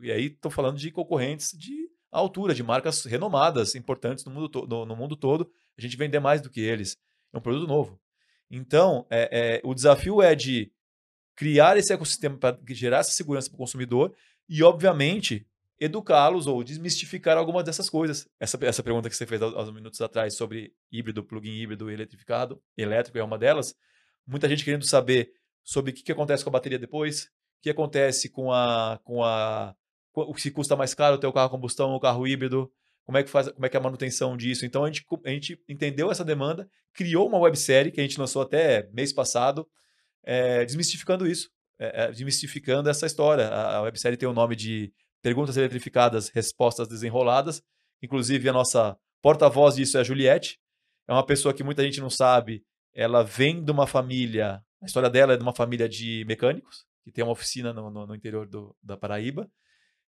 e aí estou falando de concorrentes de altura, de marcas renomadas, importantes no mundo, no, no mundo todo. A gente vender mais do que eles. É um produto novo. Então, é, é, o desafio é de criar esse ecossistema para gerar essa segurança para o consumidor e, obviamente, educá-los ou desmistificar algumas dessas coisas. Essa, essa pergunta que você fez há uns minutos atrás sobre híbrido, plug-in híbrido e eletrificado, elétrico é uma delas. Muita gente querendo saber sobre o que, que acontece com a bateria depois, o que acontece com a, com a o se custa mais caro ter o carro a combustão ou o carro híbrido, como é que faz, como é que é a manutenção disso. Então a gente, a gente entendeu essa demanda, criou uma websérie que a gente lançou até mês passado, é, desmistificando isso, é, desmistificando essa história. A, a websérie tem o nome de Perguntas Eletrificadas, Respostas Desenroladas. Inclusive, a nossa porta-voz disso é a Juliette. É uma pessoa que muita gente não sabe. Ela vem de uma família, a história dela é de uma família de mecânicos, que tem uma oficina no, no, no interior do, da Paraíba.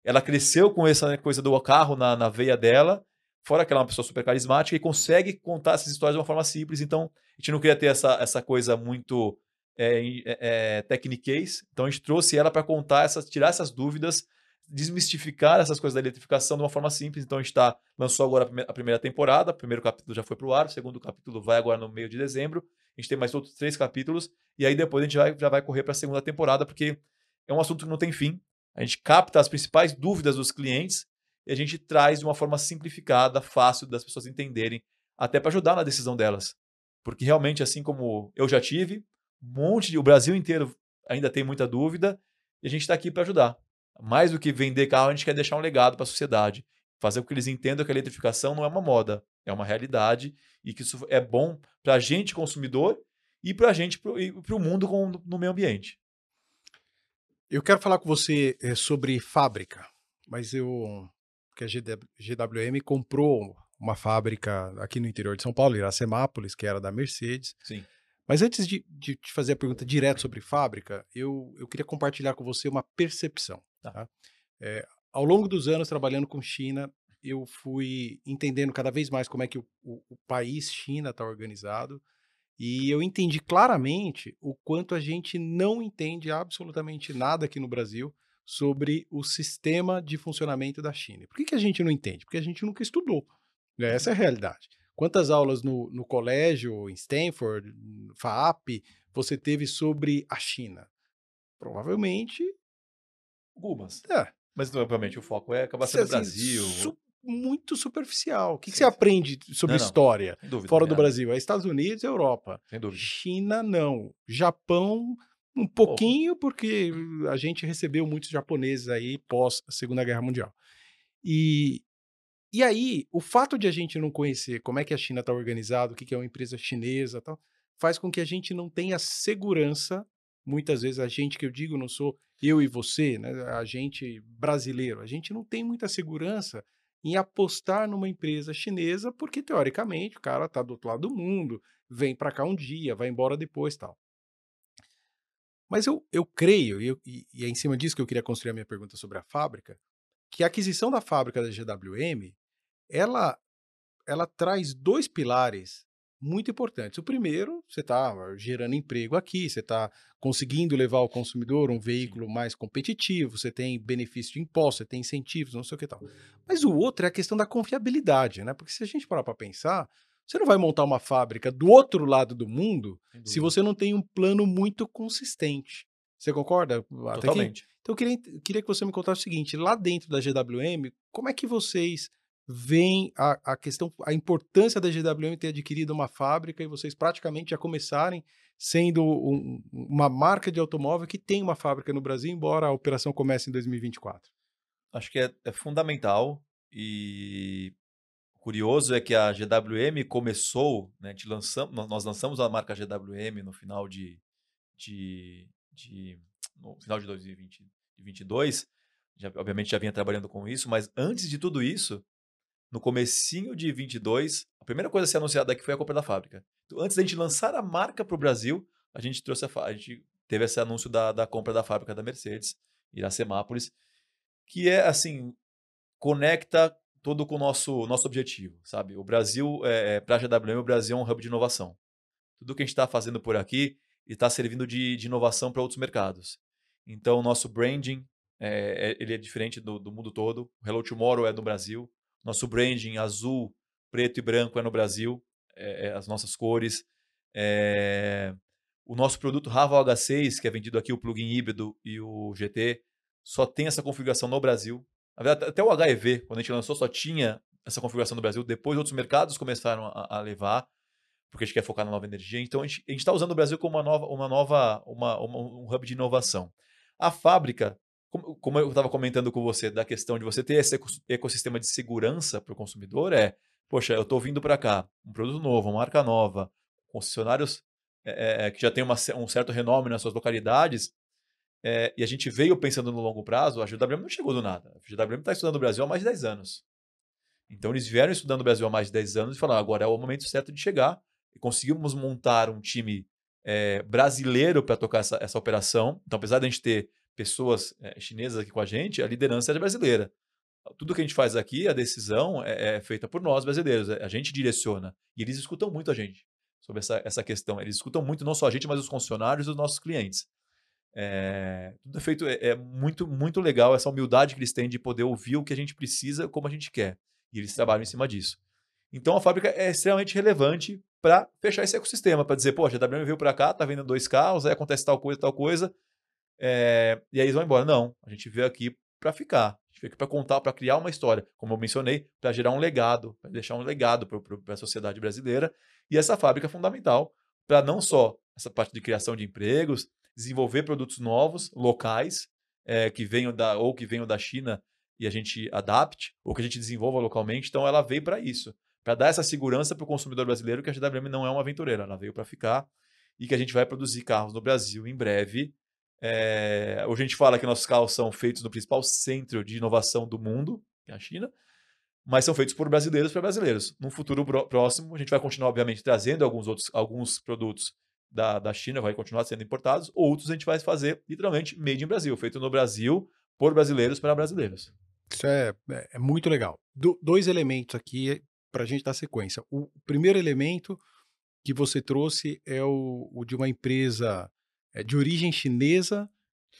Ela cresceu com essa coisa do carro na, na veia dela, fora que ela é uma pessoa super carismática e consegue contar essas histórias de uma forma simples. Então, a gente não queria ter essa, essa coisa muito é, é, techniquez. Então, a gente trouxe ela para contar, tirar essas dúvidas, desmistificar essas coisas da eletrificação de uma forma simples. Então, a gente tá, lançou agora a primeira temporada, o primeiro capítulo já foi para o ar, o segundo capítulo vai agora no meio de dezembro. A gente tem mais outros três capítulos, e aí depois a gente vai, já vai correr para a segunda temporada, porque é um assunto que não tem fim. A gente capta as principais dúvidas dos clientes e a gente traz de uma forma simplificada, fácil das pessoas entenderem, até para ajudar na decisão delas. Porque realmente, assim como eu já tive, um monte de, o Brasil inteiro ainda tem muita dúvida e a gente está aqui para ajudar. Mais do que vender carro, a gente quer deixar um legado para a sociedade, fazer com que eles entendam que a eletrificação não é uma moda, é uma realidade e que isso é bom para a gente consumidor e para a gente para o mundo no meio ambiente. Eu quero falar com você é, sobre fábrica, mas eu. que a GWM comprou uma fábrica aqui no interior de São Paulo, Iracemápolis, que era da Mercedes. Sim. Mas antes de, de te fazer a pergunta direto sobre fábrica, eu, eu queria compartilhar com você uma percepção. Tá. tá? É, ao longo dos anos trabalhando com China, eu fui entendendo cada vez mais como é que o, o, o país China está organizado e eu entendi claramente o quanto a gente não entende absolutamente nada aqui no Brasil sobre o sistema de funcionamento da China. Por que, que a gente não entende? Porque a gente nunca estudou. Né? Essa é a realidade. Quantas aulas no, no colégio, em Stanford, FAAP, você teve sobre a China? Provavelmente. Algumas. É. Mas, obviamente, o foco é acabar sendo assim, Brasil. Su muito superficial. O que, que você aprende sobre não, história não, dúvida, fora do Brasil? É Estados Unidos e Europa. Sem dúvida. China, não. Japão, um pouquinho, porque a gente recebeu muitos japoneses aí pós Segunda Guerra Mundial. E, e aí, o fato de a gente não conhecer como é que a China está organizada, o que, que é uma empresa chinesa tal, faz com que a gente não tenha segurança muitas vezes a gente que eu digo não sou eu e você, né, a gente brasileiro, a gente não tem muita segurança em apostar numa empresa chinesa, porque teoricamente o cara está do outro lado do mundo, vem para cá um dia, vai embora depois tal. Mas eu, eu creio, e, eu, e, é em cima disso que eu queria construir a minha pergunta sobre a fábrica, que a aquisição da fábrica da GWM, ela, ela traz dois pilares muito importantes. O primeiro, você está gerando emprego aqui, você está conseguindo levar ao consumidor um veículo mais competitivo, você tem benefício de imposto, você tem incentivos, não sei o que tal. Mas o outro é a questão da confiabilidade, né? Porque se a gente parar para pensar, você não vai montar uma fábrica do outro lado do mundo se você não tem um plano muito consistente. Você concorda? Totalmente. Então eu queria, queria que você me contasse o seguinte: lá dentro da GWM, como é que vocês veem a, a questão, a importância da GWM ter adquirido uma fábrica e vocês praticamente já começarem sendo um, uma marca de automóvel que tem uma fábrica no Brasil, embora a operação comece em 2024? Acho que é, é fundamental e curioso é que a GWM começou, né, lançamos, nós lançamos a marca GWM no final de, de, de no final de 2022, já, obviamente já vinha trabalhando com isso, mas antes de tudo isso, no comecinho de 22, a primeira coisa a ser anunciada aqui foi a compra da fábrica. Então, antes da gente lançar a marca para o Brasil, a gente trouxe a, a gente teve esse anúncio da, da compra da fábrica da Mercedes, Iracemápolis, que é assim conecta todo com o nosso, nosso objetivo, sabe? O Brasil, é, é para a GWM, o Brasil é um hub de inovação. Tudo que a gente está fazendo por aqui está servindo de, de inovação para outros mercados. Então, o nosso branding é, ele é diferente do, do mundo todo. O Hello Tomorrow é no Brasil. Nosso branding azul, preto e branco é no Brasil. É, é as nossas cores. É, o nosso produto Raval H6, que é vendido aqui, o plugin híbrido e o GT, só tem essa configuração no Brasil. Até o HEV, quando a gente lançou, só tinha essa configuração no Brasil. Depois, outros mercados começaram a, a levar, porque a gente quer focar na nova energia. Então, a gente está usando o Brasil como uma nova, uma nova uma, uma, um hub de inovação. A fábrica, como, como eu estava comentando com você, da questão de você ter esse ecossistema de segurança para o consumidor, é, poxa, eu estou vindo para cá, um produto novo, uma marca nova, concessionários é, é, que já têm uma, um certo renome nas suas localidades, é, e a gente veio pensando no longo prazo, a GWM não chegou do nada. A GWM está estudando o Brasil há mais de 10 anos. Então eles vieram estudando o Brasil há mais de 10 anos e falaram: agora é o momento certo de chegar. Conseguimos montar um time é, brasileiro para tocar essa, essa operação. Então, apesar de a gente ter pessoas é, chinesas aqui com a gente, a liderança é brasileira. Tudo que a gente faz aqui, a decisão é, é feita por nós brasileiros. A gente direciona. E eles escutam muito a gente sobre essa, essa questão. Eles escutam muito não só a gente, mas os funcionários e os nossos clientes. É, tudo é feito, é, é, muito, muito legal essa humildade que eles têm de poder ouvir o que a gente precisa, como a gente quer. E eles trabalham em cima disso. Então a fábrica é extremamente relevante para fechar esse ecossistema, para dizer, poxa, a WM veio para cá, tá vendo dois carros, aí acontece tal coisa, tal coisa, é, e aí eles vão embora. Não, a gente veio aqui para ficar. A gente veio aqui para contar, para criar uma história, como eu mencionei, para gerar um legado, para deixar um legado para a sociedade brasileira. E essa fábrica é fundamental para não só essa parte de criação de empregos, desenvolver produtos novos, locais, é, que venham da, ou que venham da China e a gente adapte, ou que a gente desenvolva localmente. Então, ela veio para isso, para dar essa segurança para o consumidor brasileiro que a GWM não é uma aventureira, ela veio para ficar e que a gente vai produzir carros no Brasil em breve. É, hoje a gente fala que nossos carros são feitos no principal centro de inovação do mundo, que é a China, mas são feitos por brasileiros para brasileiros. No futuro próximo, a gente vai continuar, obviamente, trazendo alguns outros alguns produtos da, da China vai continuar sendo importados, outros a gente vai fazer literalmente made in Brasil, feito no Brasil, por brasileiros para brasileiros. Isso é, é, é muito legal. Do, dois elementos aqui para a gente dar sequência. O primeiro elemento que você trouxe é o, o de uma empresa é, de origem chinesa,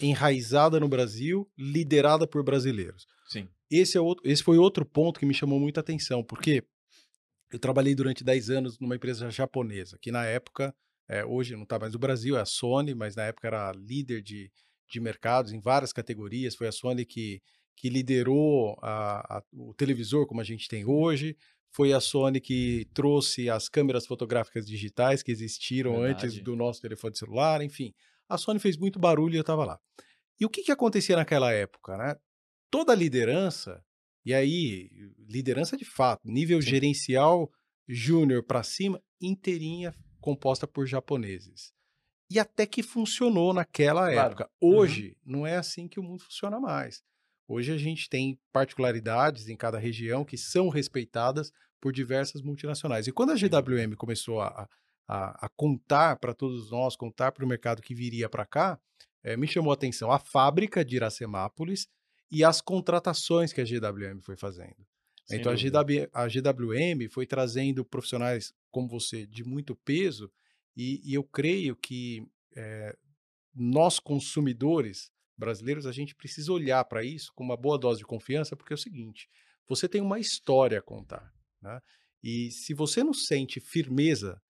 enraizada no Brasil, liderada por brasileiros. Sim. Esse, é outro, esse foi outro ponto que me chamou muita atenção, porque eu trabalhei durante 10 anos numa empresa japonesa, que na época é, hoje não está mais no Brasil, é a Sony, mas na época era líder de, de mercados em várias categorias. Foi a Sony que, que liderou a, a, o televisor como a gente tem hoje. Foi a Sony que trouxe as câmeras fotográficas digitais que existiram Verdade. antes do nosso telefone celular. Enfim, a Sony fez muito barulho e eu estava lá. E o que, que acontecia naquela época? Né? Toda a liderança, e aí, liderança de fato, nível Sim. gerencial júnior para cima, inteirinha composta por japoneses. E até que funcionou naquela Claro. época. Uhum. Hoje, não é assim que o mundo funciona mais. Hoje a gente tem particularidades em cada região que são respeitadas por diversas multinacionais. E quando a. GWM começou a, a, a contar para todos nós, contar para o mercado que viria para cá, eh, me chamou a atenção a fábrica de Iracemápolis e as contratações que a GWM foi fazendo. Sem então a. GW, a GWM foi trazendo profissionais como você de muito peso e, e eu creio que eh, nós consumidores brasileiros a gente precisa olhar para isso com uma boa dose de confiança porque é o seguinte: você tem uma história a contar, né? E se você não sente firmeza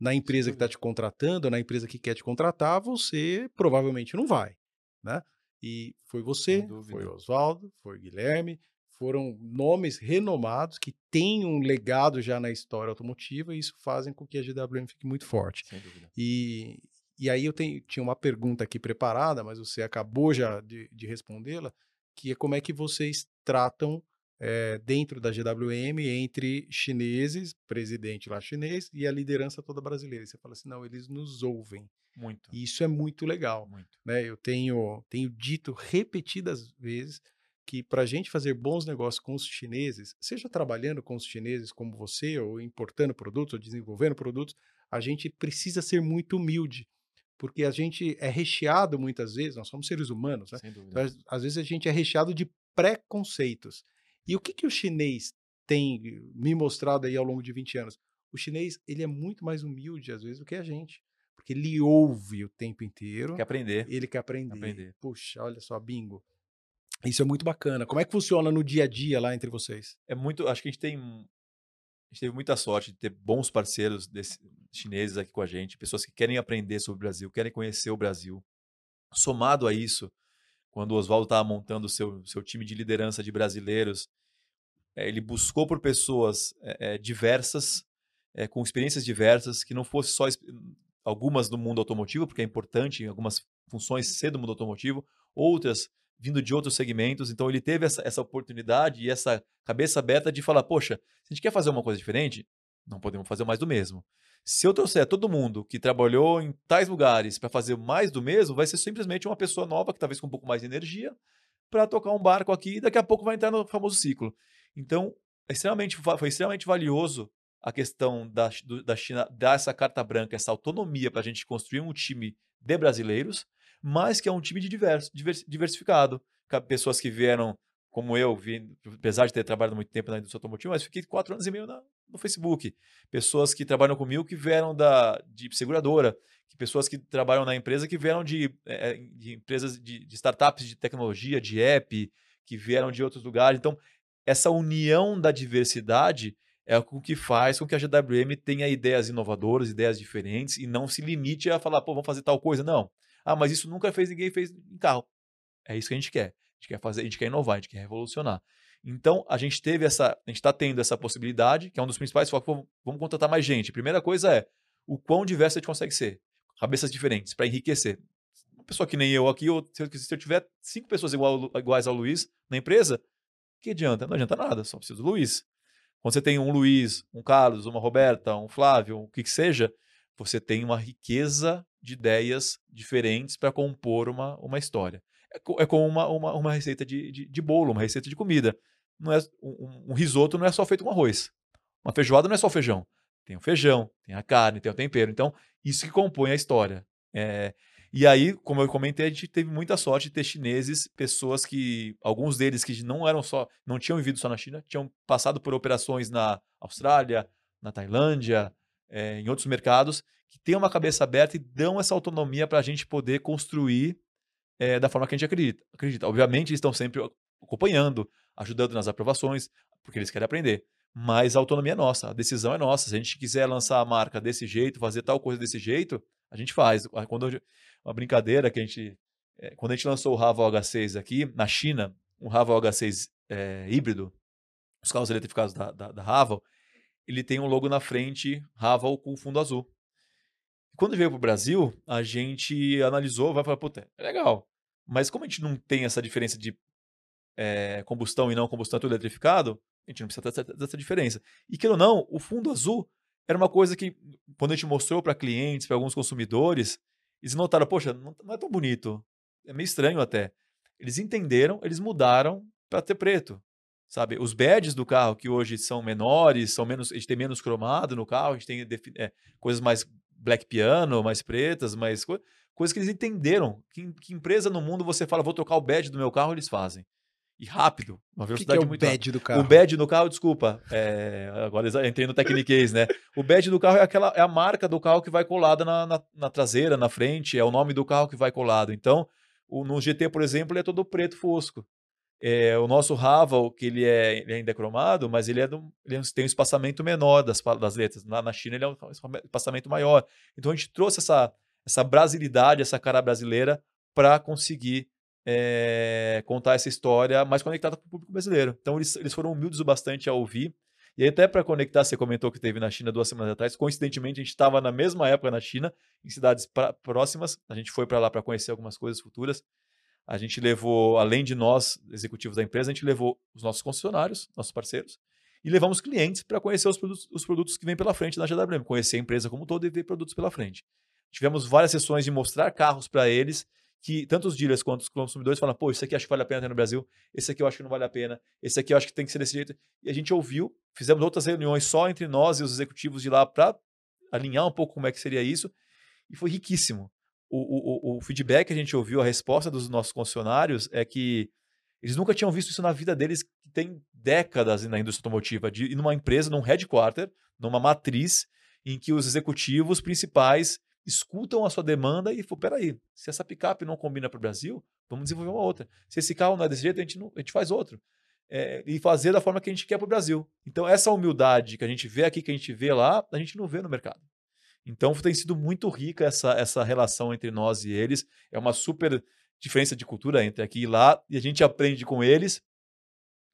na empresa que está te contratando, na empresa que quer te contratar, você provavelmente não vai, né? E foi você, foi Oswaldo, foi Guilherme, foram nomes renomados que têm um legado já na história automotiva e isso fazem com que a GWM fique muito forte. Sem dúvida. E, e aí eu tenho, tinha uma pergunta aqui preparada, mas você acabou já de, de respondê-la, que é como é que vocês tratam eh, dentro da GWM entre chineses, presidente lá chinês, e a liderança toda brasileira. E você fala assim, não, eles nos ouvem. Muito. E isso é muito legal. Muito. Né? Eu tenho, tenho dito repetidas vezes que para a gente fazer bons negócios com os chineses, seja trabalhando com os chineses como você, ou importando produtos, ou desenvolvendo produtos, a gente precisa ser muito humilde, porque a gente é recheado muitas vezes, nós somos seres humanos, né? Sem Então, às vezes a gente é recheado de preconceitos. E o que, que o chinês tem me mostrado aí ao longo de 20 anos? O chinês, ele é muito mais humilde às vezes do que a gente, porque ele ouve o tempo inteiro, Quer aprender. ele quer aprender. aprender. Puxa, olha só, bingo. Isso é muito bacana. Como é que funciona no dia a dia lá entre vocês? É muito. Acho que a gente tem. Gente teve muita sorte de ter bons parceiros desse- chineses aqui com a gente, pessoas que querem aprender sobre o Brasil, querem conhecer o Brasil. Somado a isso, quando o Oswaldo estava montando o seu, seu time de liderança de brasileiros, eh, ele buscou por pessoas eh, eh, diversas, eh, com experiências diversas, que não fosse só algumas do mundo automotivo, porque é importante em algumas funções ser do mundo automotivo, outras vindo de outros segmentos. Então ele teve essa, essa oportunidade e essa cabeça aberta de falar: poxa, se a gente quer fazer uma coisa diferente, não podemos fazer mais do mesmo. Se eu trouxer todo mundo que trabalhou em tais lugares para fazer mais do mesmo, vai ser simplesmente uma pessoa nova, que talvez com um pouco mais de energia, para tocar um barco aqui e daqui a pouco vai entrar no famoso ciclo. Então, é extremamente, foi extremamente valioso a questão da, do- da China dar essa carta branca, essa autonomia para a gente construir um time de brasileiros, mas que é um time de divers, divers- diversificado. Ca- Pessoas que vieram, como eu, vim, apesar de ter trabalhado muito tempo na indústria automotiva, mas fiquei quatro anos e meio na- no Facebook. Pessoas que trabalham comigo que vieram da, de seguradora, que pessoas que trabalham na empresa que vieram de, eh, de empresas de, de startups de tecnologia, de app, que vieram de outros lugares. Então, essa união da diversidade é o que faz com que a GWM tenha ideias inovadoras, ideias diferentes e não se limite a falar, pô, vamos fazer tal coisa. Não. Ah, mas isso nunca fez ninguém fez em carro. É isso que a gente quer. A gente quer fazer, a gente quer inovar, a gente quer revolucionar. Então, a gente teve essa, a gente está tendo essa possibilidade, que é um dos principais focos, vamos, vamos contratar mais gente. Primeira coisa é o quão diverso a gente consegue ser. Cabeças diferentes, para enriquecer. Uma pessoa que nem eu aqui, ou se eu, se eu tiver cinco pessoas igual, iguais ao Luiz na empresa, que adianta? Não adianta nada, só preciso do Luiz. Quando você tem um Luiz, um Carlos, uma Roberta, um Flávio, o que que seja, você tem uma riqueza de ideias diferentes para compor uma, uma história. É, é como uma, uma, uma receita de, de, de bolo, uma receita de comida. Não é, um, um risoto não é só feito com arroz. Uma feijoada não é só feijão. Tem o feijão, tem a carne, tem o tempero. Então, isso que compõe a história. É, e aí, como eu comentei, a gente teve muita sorte de ter chineses, pessoas que, alguns deles que não eram só, não tinham vivido só na China, tinham passado por operações na Austrália, na Tailândia, eh, em outros mercados, que têm uma cabeça aberta e dão essa autonomia para a gente poder construir eh, da forma que a gente acredita. acredita. Obviamente, eles estão sempre acompanhando, ajudando nas aprovações, porque eles querem aprender. Mas a autonomia é nossa, a decisão é nossa. Se a gente quiser lançar a marca desse jeito, fazer tal coisa desse jeito, a gente faz. Quando uma brincadeira que a gente. eh, Quando a gente lançou o Raval H6 aqui, na China, um Raval H6 eh, híbrido, os carros eletrificados da, da, da Raval, ele tem um logo na frente, Raval com fundo azul. Quando veio para o Brasil, a gente analisou, vai falar, puta, é legal. Mas como a gente não tem essa diferença de eh, combustão e não combustão é tudo eletrificado, a gente não precisa dessa, dessa diferença. E queira ou não, o fundo azul era uma coisa que, quando a gente mostrou para clientes, para alguns consumidores, Eles notaram, poxa, não, não é tão bonito. É meio estranho até. Eles entenderam, eles mudaram para ter preto. Sabe, os badges do carro que hoje são menores, são menos, a gente tem menos cromado no carro, a gente tem é, coisas mais black piano, mais pretas, mais coisas que eles entenderam. Que, que, empresa no mundo você fala, vou trocar o badge do meu carro, eles fazem. E rápido, uma velocidade que que é o muito badge rápida. do carro? O badge do carro, desculpa, é, agora entrei no Techniquez, né? O badge do carro é aquela é a marca do carro que vai colada na, na, na, traseira, na frente, é o nome do carro que vai colado. Então, o, no GT, por exemplo, ele é todo preto fosco. É, o nosso Raval, que ele é, ele ainda é cromado, mas ele, é do, ele tem um espaçamento menor das, das letras. Lá na China ele é um espaçamento maior. Então a gente trouxe essa, essa brasilidade, essa cara brasileira, para conseguir é, contar essa história mais conectada com o público brasileiro. Então eles, eles foram humildes o bastante a ouvir. E até para conectar, você comentou que teve na China duas semanas atrás. Coincidentemente, a gente estava na mesma época na China, em cidades pra, próximas. A gente foi para lá para conhecer algumas coisas futuras. A gente levou, além de nós, executivos da empresa, a gente levou os nossos concessionários, nossos parceiros, e levamos clientes para conhecer os produtos, os produtos que vêm pela frente da GWM, conhecer a empresa como todo e ver produtos pela frente. Tivemos várias sessões de mostrar carros para eles, que tanto os dealers quanto os consumidores falam, pô, isso aqui acho que vale a pena ter no Brasil, esse aqui eu acho que não vale a pena, esse aqui eu acho que tem que ser desse jeito. E a gente ouviu, fizemos outras reuniões só entre nós e os executivos de lá para alinhar um pouco como é que seria isso, e foi riquíssimo o, o, o feedback que a gente ouviu, a resposta dos nossos concessionários é que eles nunca tinham visto isso na vida deles, que tem décadas na indústria automotiva, de ir numa empresa, num headquarter, numa matriz, em que os executivos principais escutam a sua demanda e falam, peraí, se essa picape não combina para o Brasil, vamos desenvolver uma outra. Se esse carro não é desse jeito, a gente, não, a gente faz outro. É, e fazer da forma que a gente quer para o Brasil. Então, essa humildade que a gente vê aqui, que a gente vê lá, a gente não vê no mercado. Então tem sido muito rica essa, essa relação entre nós e eles. É uma super diferença de cultura entre aqui e lá, e a gente aprende com eles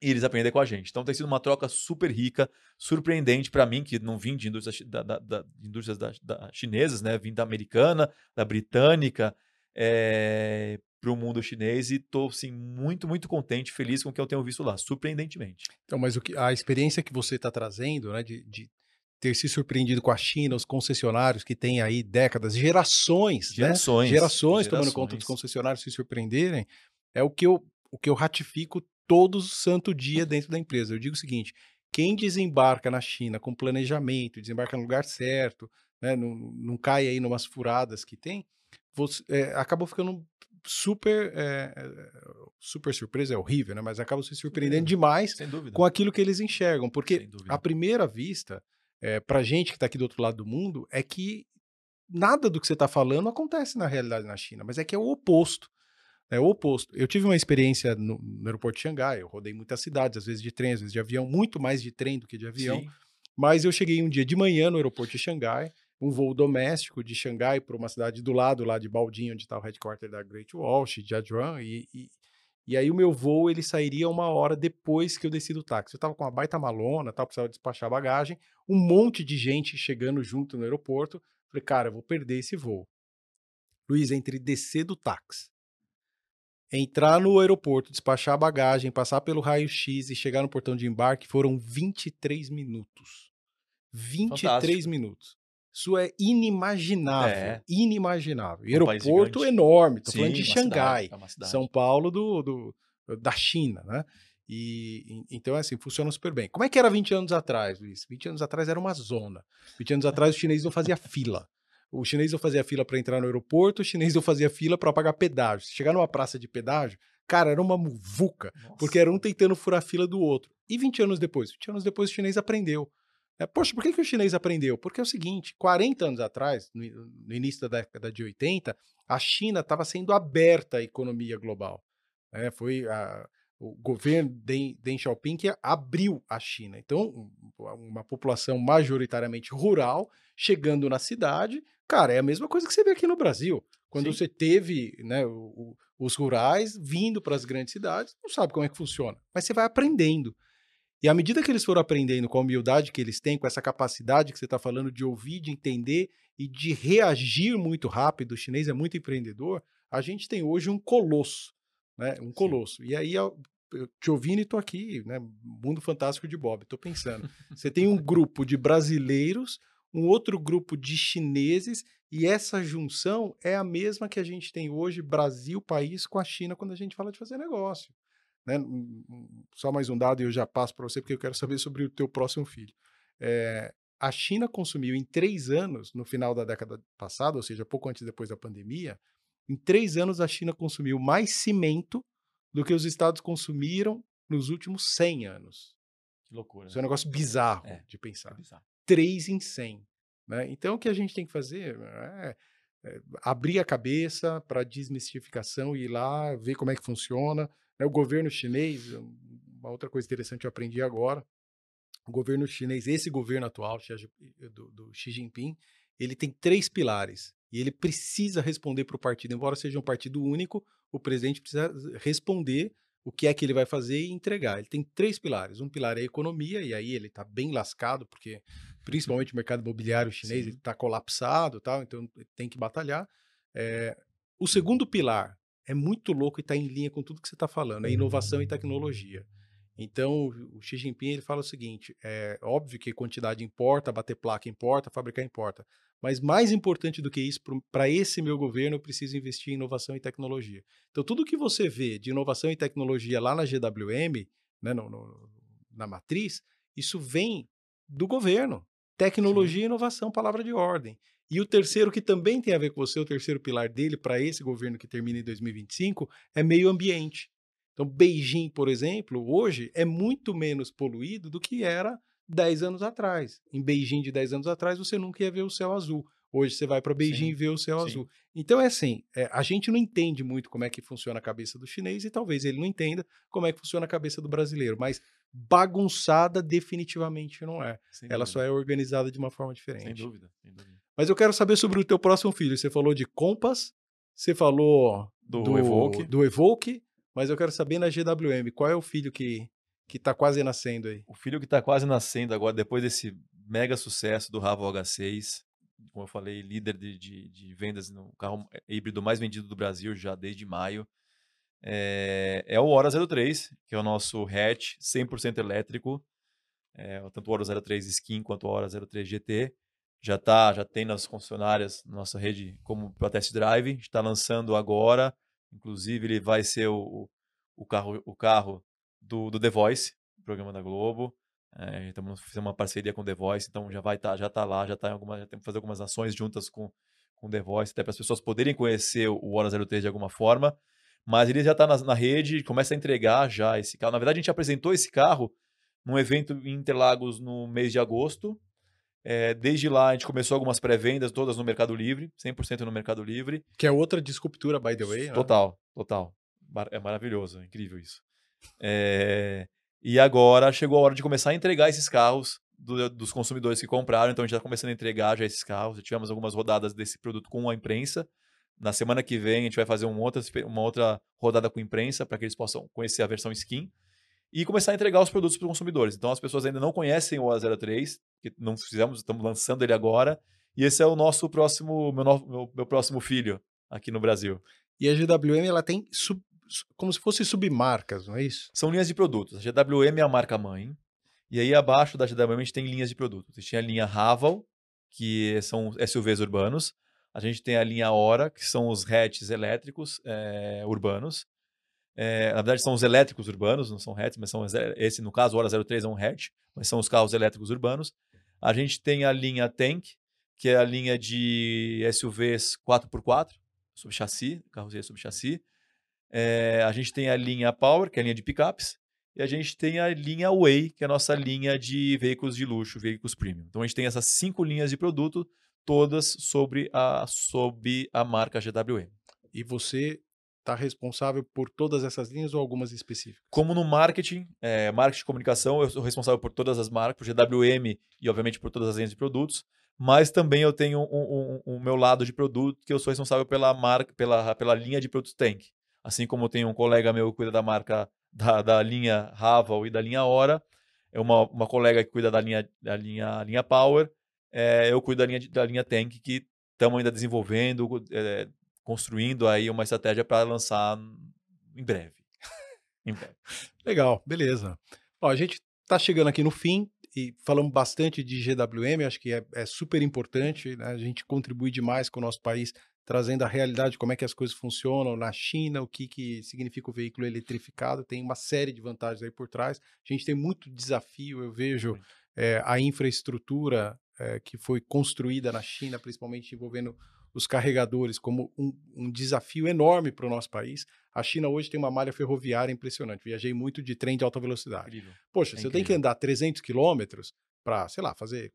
e eles aprendem com a gente. Então tem sido uma troca super rica, surpreendente para mim, que não vim de indústrias, da, da, da, indústrias da, da chinesas, né? Vim da americana, da britânica, é, eh, para o mundo chinês e estou assim, muito, muito contente, feliz com o que eu tenho visto lá, surpreendentemente. Então, mas o que, a experiência que você está trazendo, né, de, de ter se surpreendido com a China, os concessionários que têm aí décadas, gerações, gerações, né? gerações, tomando conta dos concessionários se surpreenderem, é o que eu, o que eu ratifico todo santo dia dentro da empresa. Eu digo o seguinte: quem desembarca na China com planejamento, desembarca no lugar certo, né, não, não cai aí numas furadas que tem, você, é, acabou ficando super é, super surpresa é horrível, né? Mas acaba se surpreendendo demais com aquilo que eles enxergam, porque à primeira vista é, para gente que está aqui do outro lado do mundo, é que nada do que você está falando acontece na realidade na China, mas é que é o oposto. É o oposto. Eu tive uma experiência no, no aeroporto de Xangai, eu rodei muitas cidades, às vezes de trem, às vezes de avião, muito mais de trem do que de avião. Sim. Mas eu cheguei um dia de manhã no aeroporto de Xangai, um voo doméstico de Xangai para uma cidade do lado, lá de Baldinho, onde está o headquarter da Great Wall, de Jiazhuang, e, e, e aí o meu voo ele sairia uma hora depois que eu desci do táxi. Eu tava com uma baita malona, tal, precisava despachar bagagem, um monte de gente chegando junto no aeroporto. Falei, cara, eu vou perder esse voo. Luiz, entre descer do táxi, entrar no aeroporto, despachar a bagagem, passar pelo raio-x e chegar no portão de embarque foram 23 minutos. 23 Fantástico. minutos. Isso é inimaginável. É. Inimaginável. E um aeroporto enorme. Estou falando de Xangai, cidade, é São Paulo do, do, da China, né? E, então, assim, funciona super bem. Como é que era 20 anos atrás, Luiz? 20 anos atrás era uma zona. 20 anos atrás o chinês não fazia fila. O chinês não fazia fila para entrar no aeroporto, o chinês não fazia fila para pagar pedágio. Se chegar numa praça de pedágio, cara, era uma muvuca, Nossa. porque era um tentando furar a fila do outro. E 20 anos depois? 20 anos depois o chinês aprendeu. É, poxa, por que, que o chinês aprendeu? Porque é o seguinte: 40 anos atrás, no, no início da década de 80, a China estava sendo aberta à economia global. É, foi a, o governo Deng, Deng Xiaoping que abriu a China. Então, uma população majoritariamente rural chegando na cidade, cara, é a mesma coisa que você vê aqui no Brasil. Quando Sim. você teve né, o, o, os rurais vindo para as grandes cidades, não sabe como é que funciona, mas você vai aprendendo. E à medida que eles foram aprendendo com a humildade que eles têm, com essa capacidade que você está falando de ouvir, de entender e de reagir muito rápido, o chinês é muito empreendedor, a gente tem hoje um colosso, né? Um colosso. Sim. E aí, eu te ouvindo e estou aqui, né? Mundo fantástico de Bob, estou pensando. Você tem um grupo de brasileiros, um outro grupo de chineses E essa junção é a mesma que a gente tem hoje, Brasil, país, com a China, quando a gente fala de fazer negócio. Né? Só mais um dado e eu já passo para você, porque eu quero saber sobre o teu próximo filho. É, a China consumiu em três anos, no final da década passada, ou seja, pouco antes depois da pandemia, em três anos a China consumiu mais cimento do que os estados consumiram nos últimos 100 anos. Que loucura. Isso é um negócio bizarro é, de pensar. É bizarro. 3 em 100. Né? Então, o que a gente tem que fazer é, é abrir a cabeça para desmistificação e ir lá ver como é que funciona. Né? O governo chinês, uma outra coisa interessante que eu aprendi agora, o governo chinês, esse governo atual do, do Xi Jinping, ele tem três pilares e ele precisa responder para o partido, embora seja um partido único, o presidente precisa responder o que é que ele vai fazer e entregar. Ele tem três pilares. Um pilar é a economia, e aí ele está bem lascado, porque principalmente o mercado imobiliário chinês está colapsado, tal, então tem que batalhar. É, o segundo pilar é muito louco e está em linha com tudo que você está falando, é inovação e tecnologia. Então, o Xi Jinping ele fala o seguinte: é óbvio que quantidade importa, bater placa importa, fabricar importa, mas mais importante do que isso, para esse meu governo, eu preciso investir em inovação e tecnologia. Então, tudo que você vê de inovação e tecnologia lá na GWM, né, no, no, na matriz, isso vem do governo. Tecnologia Sim. e inovação, palavra de ordem. E o terceiro, que também tem a ver com você, o terceiro pilar dele para esse governo que termina em 2025, é meio ambiente. Então, Beijing, por exemplo, hoje é muito menos poluído do que era 10 anos atrás. Em Beijing de 10 anos atrás, você nunca ia ver o céu azul. Hoje você vai para Beijing Sim. e vê o céu Sim. azul. Então é assim, é, a gente não entende muito como é que funciona a cabeça do chinês e talvez ele não entenda como é que funciona a cabeça do brasileiro, mas bagunçada definitivamente não é. Sem Ela dúvida. só é organizada de uma forma diferente. Sem dúvida, sem dúvida. Mas eu quero saber sobre o teu próximo filho. Você falou de Compass, você falou do, do Evoque. do Evoque mas eu quero saber na GWM, qual é o filho que que está quase nascendo aí? O filho que está quase nascendo agora, depois desse mega sucesso do Ravo H6, como eu falei, líder de, de, de, vendas no carro híbrido mais vendido do Brasil já desde maio, é, é o Hora 03, que é o nosso hatch 100% elétrico, é, tanto o Hora 03 Skin quanto o Hora 03 GT. Já tá, já tem nas concessionárias, nossa rede como para test drive, está lançando agora Inclusive, ele vai ser o, o, carro, o carro do, do The Voice, programa da Globo. É, estamos fazendo uma parceria com o The Voice, então já vai tá, já está lá, já tá em alguma, já temos que fazer algumas ações juntas com, com The Voice, até para as pessoas poderem conhecer o Hora 03 de alguma forma. Mas ele já está na, na rede, começa a entregar já esse carro. Na verdade, a gente apresentou esse carro num evento em Interlagos no mês de agosto. É, desde lá a gente começou algumas pré-vendas, todas no Mercado Livre, 100% no Mercado Livre. Que é outra disruptura, by the way. Total, né? total. É maravilhoso, é incrível isso. É, e agora chegou a hora de começar a entregar esses carros do, dos consumidores que compraram, então a gente está começando a entregar já esses carros. Já tivemos algumas rodadas desse produto com a imprensa. Na semana que vem a gente vai fazer uma outra, uma outra rodada com a imprensa para que eles possam conhecer a versão skin e começar a entregar os produtos para os consumidores. Então as pessoas ainda não conhecem o A03, que não fizemos, estamos lançando ele agora. E esse é o nosso próximo, meu, meu, meu próximo filho aqui no Brasil. E a GWM ela tem sub, como se fosse submarcas, não é isso? São linhas de produtos. A GWM é a marca mãe. E aí abaixo da GWM a gente tem linhas de produtos. A gente tem a linha Raval, que são SUVs urbanos. A gente tem a linha Hora, que são os hatches elétricos é, urbanos. É, na verdade, são os elétricos urbanos, não são hatches, mas são esse, no caso, o Hora 03 é um hatch, mas são os carros elétricos urbanos. A gente tem a linha Tank, que é a linha de SUVs 4x4, sob chassi, carroceria sob chassi. É, a gente tem a linha Power, que é a linha de picapes. E a gente tem a linha Way, que é a nossa linha de veículos de luxo, veículos premium. Então a gente tem essas cinco linhas de produto, todas sobre a, sobre a marca GWM. E você está responsável por todas essas linhas ou algumas específicas? Como no marketing, é, marketing de comunicação, eu sou responsável por todas as marcas, por GWM e, obviamente, por todas as linhas de produtos, mas também eu tenho o um, um, um, meu lado de produto, que eu sou responsável pela marca, pela, pela linha de produtos Tank. Assim como eu tenho um colega meu que cuida da marca da, da linha Raval e da linha Hora, é uma, uma colega que cuida da linha, da linha, linha Power, é, eu cuido da linha, da linha Tank, que estamos ainda desenvolvendo, é, construindo aí uma estratégia para lançar em breve. em breve. Legal, beleza. Ó, a gente está chegando aqui no fim. e falamos bastante de GWM, acho que é, é super importante, né? a gente contribui demais com o nosso país, trazendo a realidade, como é que as coisas funcionam na China, o que, que significa o veículo eletrificado, tem uma série de vantagens aí por trás. A gente tem muito desafio, eu vejo é, a infraestrutura é, que foi construída na China, principalmente envolvendo os carregadores, como um, um desafio enorme para o nosso país. A China hoje tem uma malha ferroviária impressionante. Viajei muito de trem de alta velocidade. Incrível. Poxa, é você tem que andar 300 quilômetros para, sei lá, fazer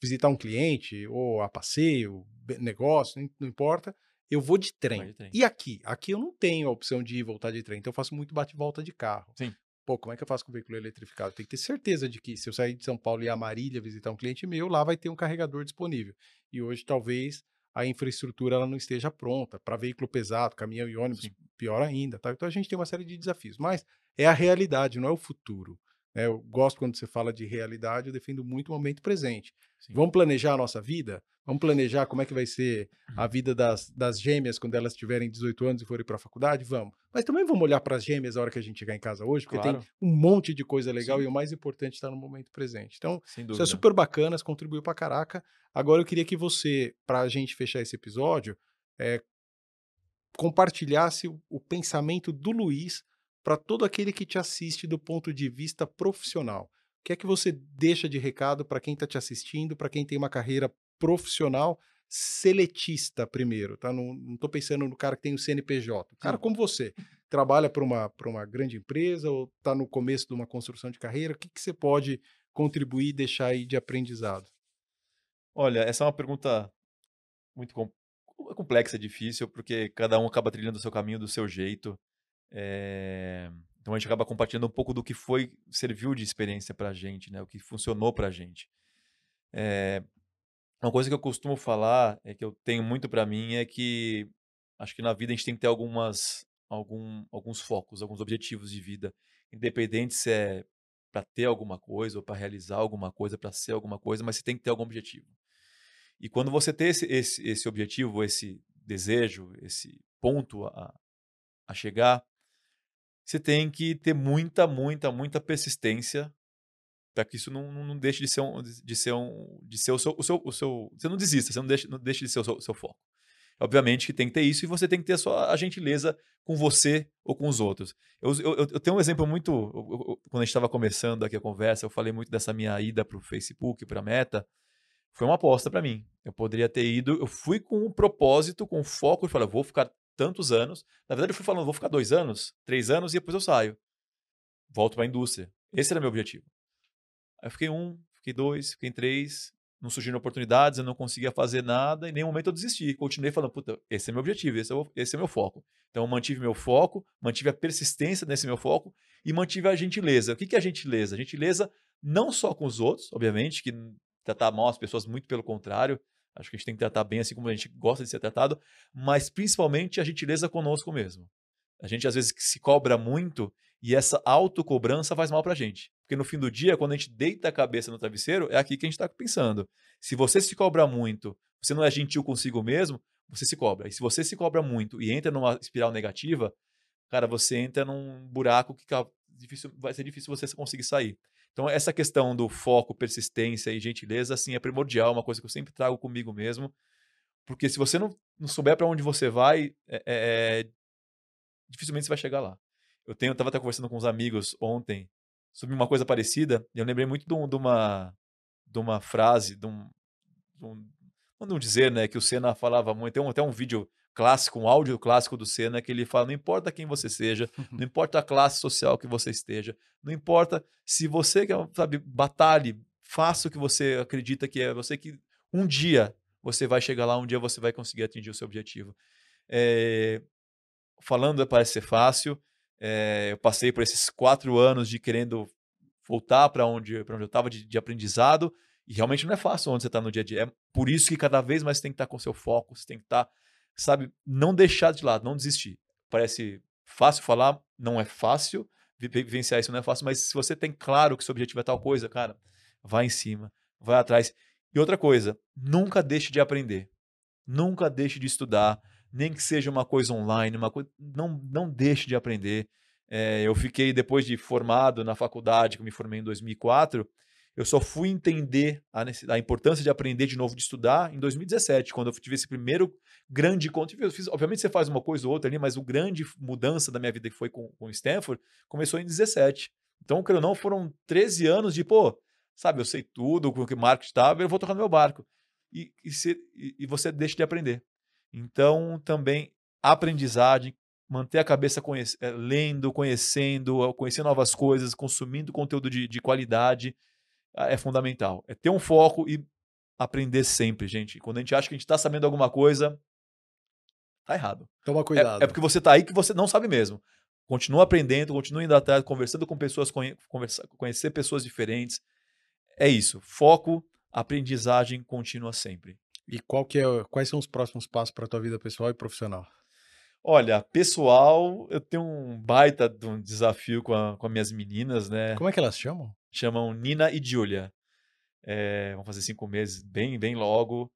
visitar um cliente ou a passeio, negócio, não importa. Eu vou de trem. de trem. E aqui? Aqui eu não tenho a opção de ir e voltar de trem, então eu faço muito bate-volta de carro. Sim pô, como é que eu faço com o veículo eletrificado? Tem que ter certeza de que se eu sair de São Paulo e ir a Marília visitar um cliente meu, lá vai ter um carregador disponível. E hoje talvez a infraestrutura ela não esteja pronta para veículo pesado, caminhão e ônibus, Sim. pior ainda. Tá? Então a gente tem uma série de desafios, mas é a realidade, não é o futuro. Né? Eu gosto quando você fala de realidade, eu defendo muito o momento presente. Sim. Vamos planejar a nossa vida? Vamos planejar como é que vai ser a uhum. vida das, das gêmeas quando elas tiverem 18 anos e forem para a faculdade? Vamos. Mas também vamos olhar para as gêmeas na hora que a gente chegar em casa hoje, porque claro. tem um monte de coisa legal Sim. e o mais importante está no momento presente. Então, isso é super bacana, contribuiu para caraca. Agora eu queria que você, para a gente fechar esse episódio, é, compartilhasse o, o pensamento do Luiz para todo aquele que te assiste do ponto de vista profissional. O que é que você deixa de recado para quem está te assistindo, para quem tem uma carreira profissional seletista primeiro, tá? Não estou pensando no cara que tem o CNPJ. O cara como você, trabalha para uma, uma grande empresa ou está no começo de uma construção de carreira, o que, que você pode contribuir e deixar aí de aprendizado? Olha, essa é uma pergunta muito complexa, difícil, porque cada um acaba trilhando o seu caminho do seu jeito. É... Então a gente acaba compartilhando um pouco do que foi, serviu de experiência para a gente, né? o que funcionou para a gente. É... Uma coisa que eu costumo falar, é que eu tenho muito para mim, é que acho que na vida a gente tem que ter algumas, algum, alguns focos, alguns objetivos de vida, independente se é para ter alguma coisa ou para realizar alguma coisa, para ser alguma coisa, mas você tem que ter algum objetivo. E quando você tem esse, esse, esse objetivo, esse desejo, esse ponto a, a chegar, você tem que ter muita, muita, muita persistência para que isso não, não deixe de ser um, de ser um, de ser o seu, o seu, o seu você não desista, você não deixe, não deixe de ser o seu, o seu foco. Obviamente que tem que ter isso e você tem que ter a sua a gentileza com você ou com os outros. Eu, eu, eu tenho um exemplo muito. Eu, quando a gente estava começando aqui a conversa, eu falei muito dessa minha ida para o Facebook, para a Meta. Foi uma aposta para mim. Eu poderia ter ido, eu fui com um propósito, com um foco, e falei, vou ficar tantos anos. Na verdade, eu fui falando, vou ficar dois anos, três anos e depois eu saio. Volto para a indústria. Esse era meu objetivo. Aí eu fiquei um, fiquei dois, fiquei três, não surgiram oportunidades, eu não conseguia fazer nada, em nenhum momento eu desisti. Continuei falando, puta, esse é meu objetivo, esse é, o, esse é meu foco. Então eu mantive meu foco, mantive a persistência nesse meu foco e mantive a gentileza. O que, que é a gentileza? A gentileza não só com os outros, obviamente, que tratar mal as pessoas, muito pelo contrário. Acho que a gente tem que tratar bem assim como a gente gosta de ser tratado, mas principalmente a gentileza conosco mesmo. A gente às vezes se cobra muito e essa autocobrança faz mal pra gente. Porque no fim do dia, quando a gente deita a cabeça no travesseiro, é aqui que a gente está pensando. Se você se cobra muito, você não é gentil consigo mesmo, você se cobra. E se você se cobra muito e entra numa espiral negativa, cara, você entra num buraco que difícil, vai ser difícil você conseguir sair. Então, essa questão do foco, persistência e gentileza, assim, é primordial, uma coisa que eu sempre trago comigo mesmo. Porque se você não, não souber para onde você vai, é, é, é, dificilmente você vai chegar lá. Eu tenho, estava até conversando com uns amigos ontem sobre uma coisa parecida, e eu lembrei muito de, um, de uma, de uma frase, de um, de um, não dizer, né, que o Senna falava muito, tem um, até um vídeo clássico, um áudio clássico do Senna, que ele fala: não importa quem você seja, não importa a classe social que você esteja, não importa se você, sabe, batalhe, faça o que você acredita que é, você que um dia você vai chegar lá, um dia você vai conseguir atingir o seu objetivo. É, falando parece ser fácil, é, eu passei por esses quatro anos de querendo voltar para onde, onde eu estava de, de aprendizado, e realmente não é fácil onde você está no dia a dia. É por isso que cada vez mais você tem que estar tá com seu foco, você tem que estar tá sabe, não deixar de lado, não desistir. Parece fácil falar, não é fácil, vivenciar isso não é fácil, mas se você tem claro que seu objetivo é tal coisa, cara, vai em cima, vai atrás. E outra coisa, nunca deixe de aprender. Nunca deixe de estudar, nem que seja uma coisa online, uma coisa, não, não deixe de aprender. É, eu fiquei, depois de formado na faculdade, que eu me formei em 2004, Eu só fui entender a, a, importância de aprender de novo, de estudar, em 2017, quando eu tive esse primeiro grande encontro. Fiz, obviamente, você faz uma coisa ou outra ali, mas o grande mudança da minha vida que foi com, com o Stanford começou em 17. Então, creio não, foram 13 anos de, pô, sabe, eu sei tudo, com que marketing estava, eu vou tocar no meu barco. E, e, se, e, e você deixa de aprender. Então, também, aprendizagem, manter a cabeça conhece, eh, lendo, conhecendo, conhecendo novas coisas, consumindo conteúdo de, de qualidade é fundamental. É ter um foco e aprender sempre, gente. Quando a gente acha que a gente está sabendo alguma coisa, tá errado. Toma cuidado. É, é porque você está aí que você não sabe mesmo. Continua aprendendo, continua indo atrás, conversando com pessoas, conversa, conhecer pessoas diferentes. É isso. Foco, aprendizagem contínua sempre. E qual que é, quais são os próximos passos para a tua vida pessoal e profissional? Olha, pessoal, eu tenho um baita de um desafio com, a, com as minhas meninas, né? Como é que elas chamam? Chamam Nina e Julia. É, vão fazer cinco meses bem, bem logo.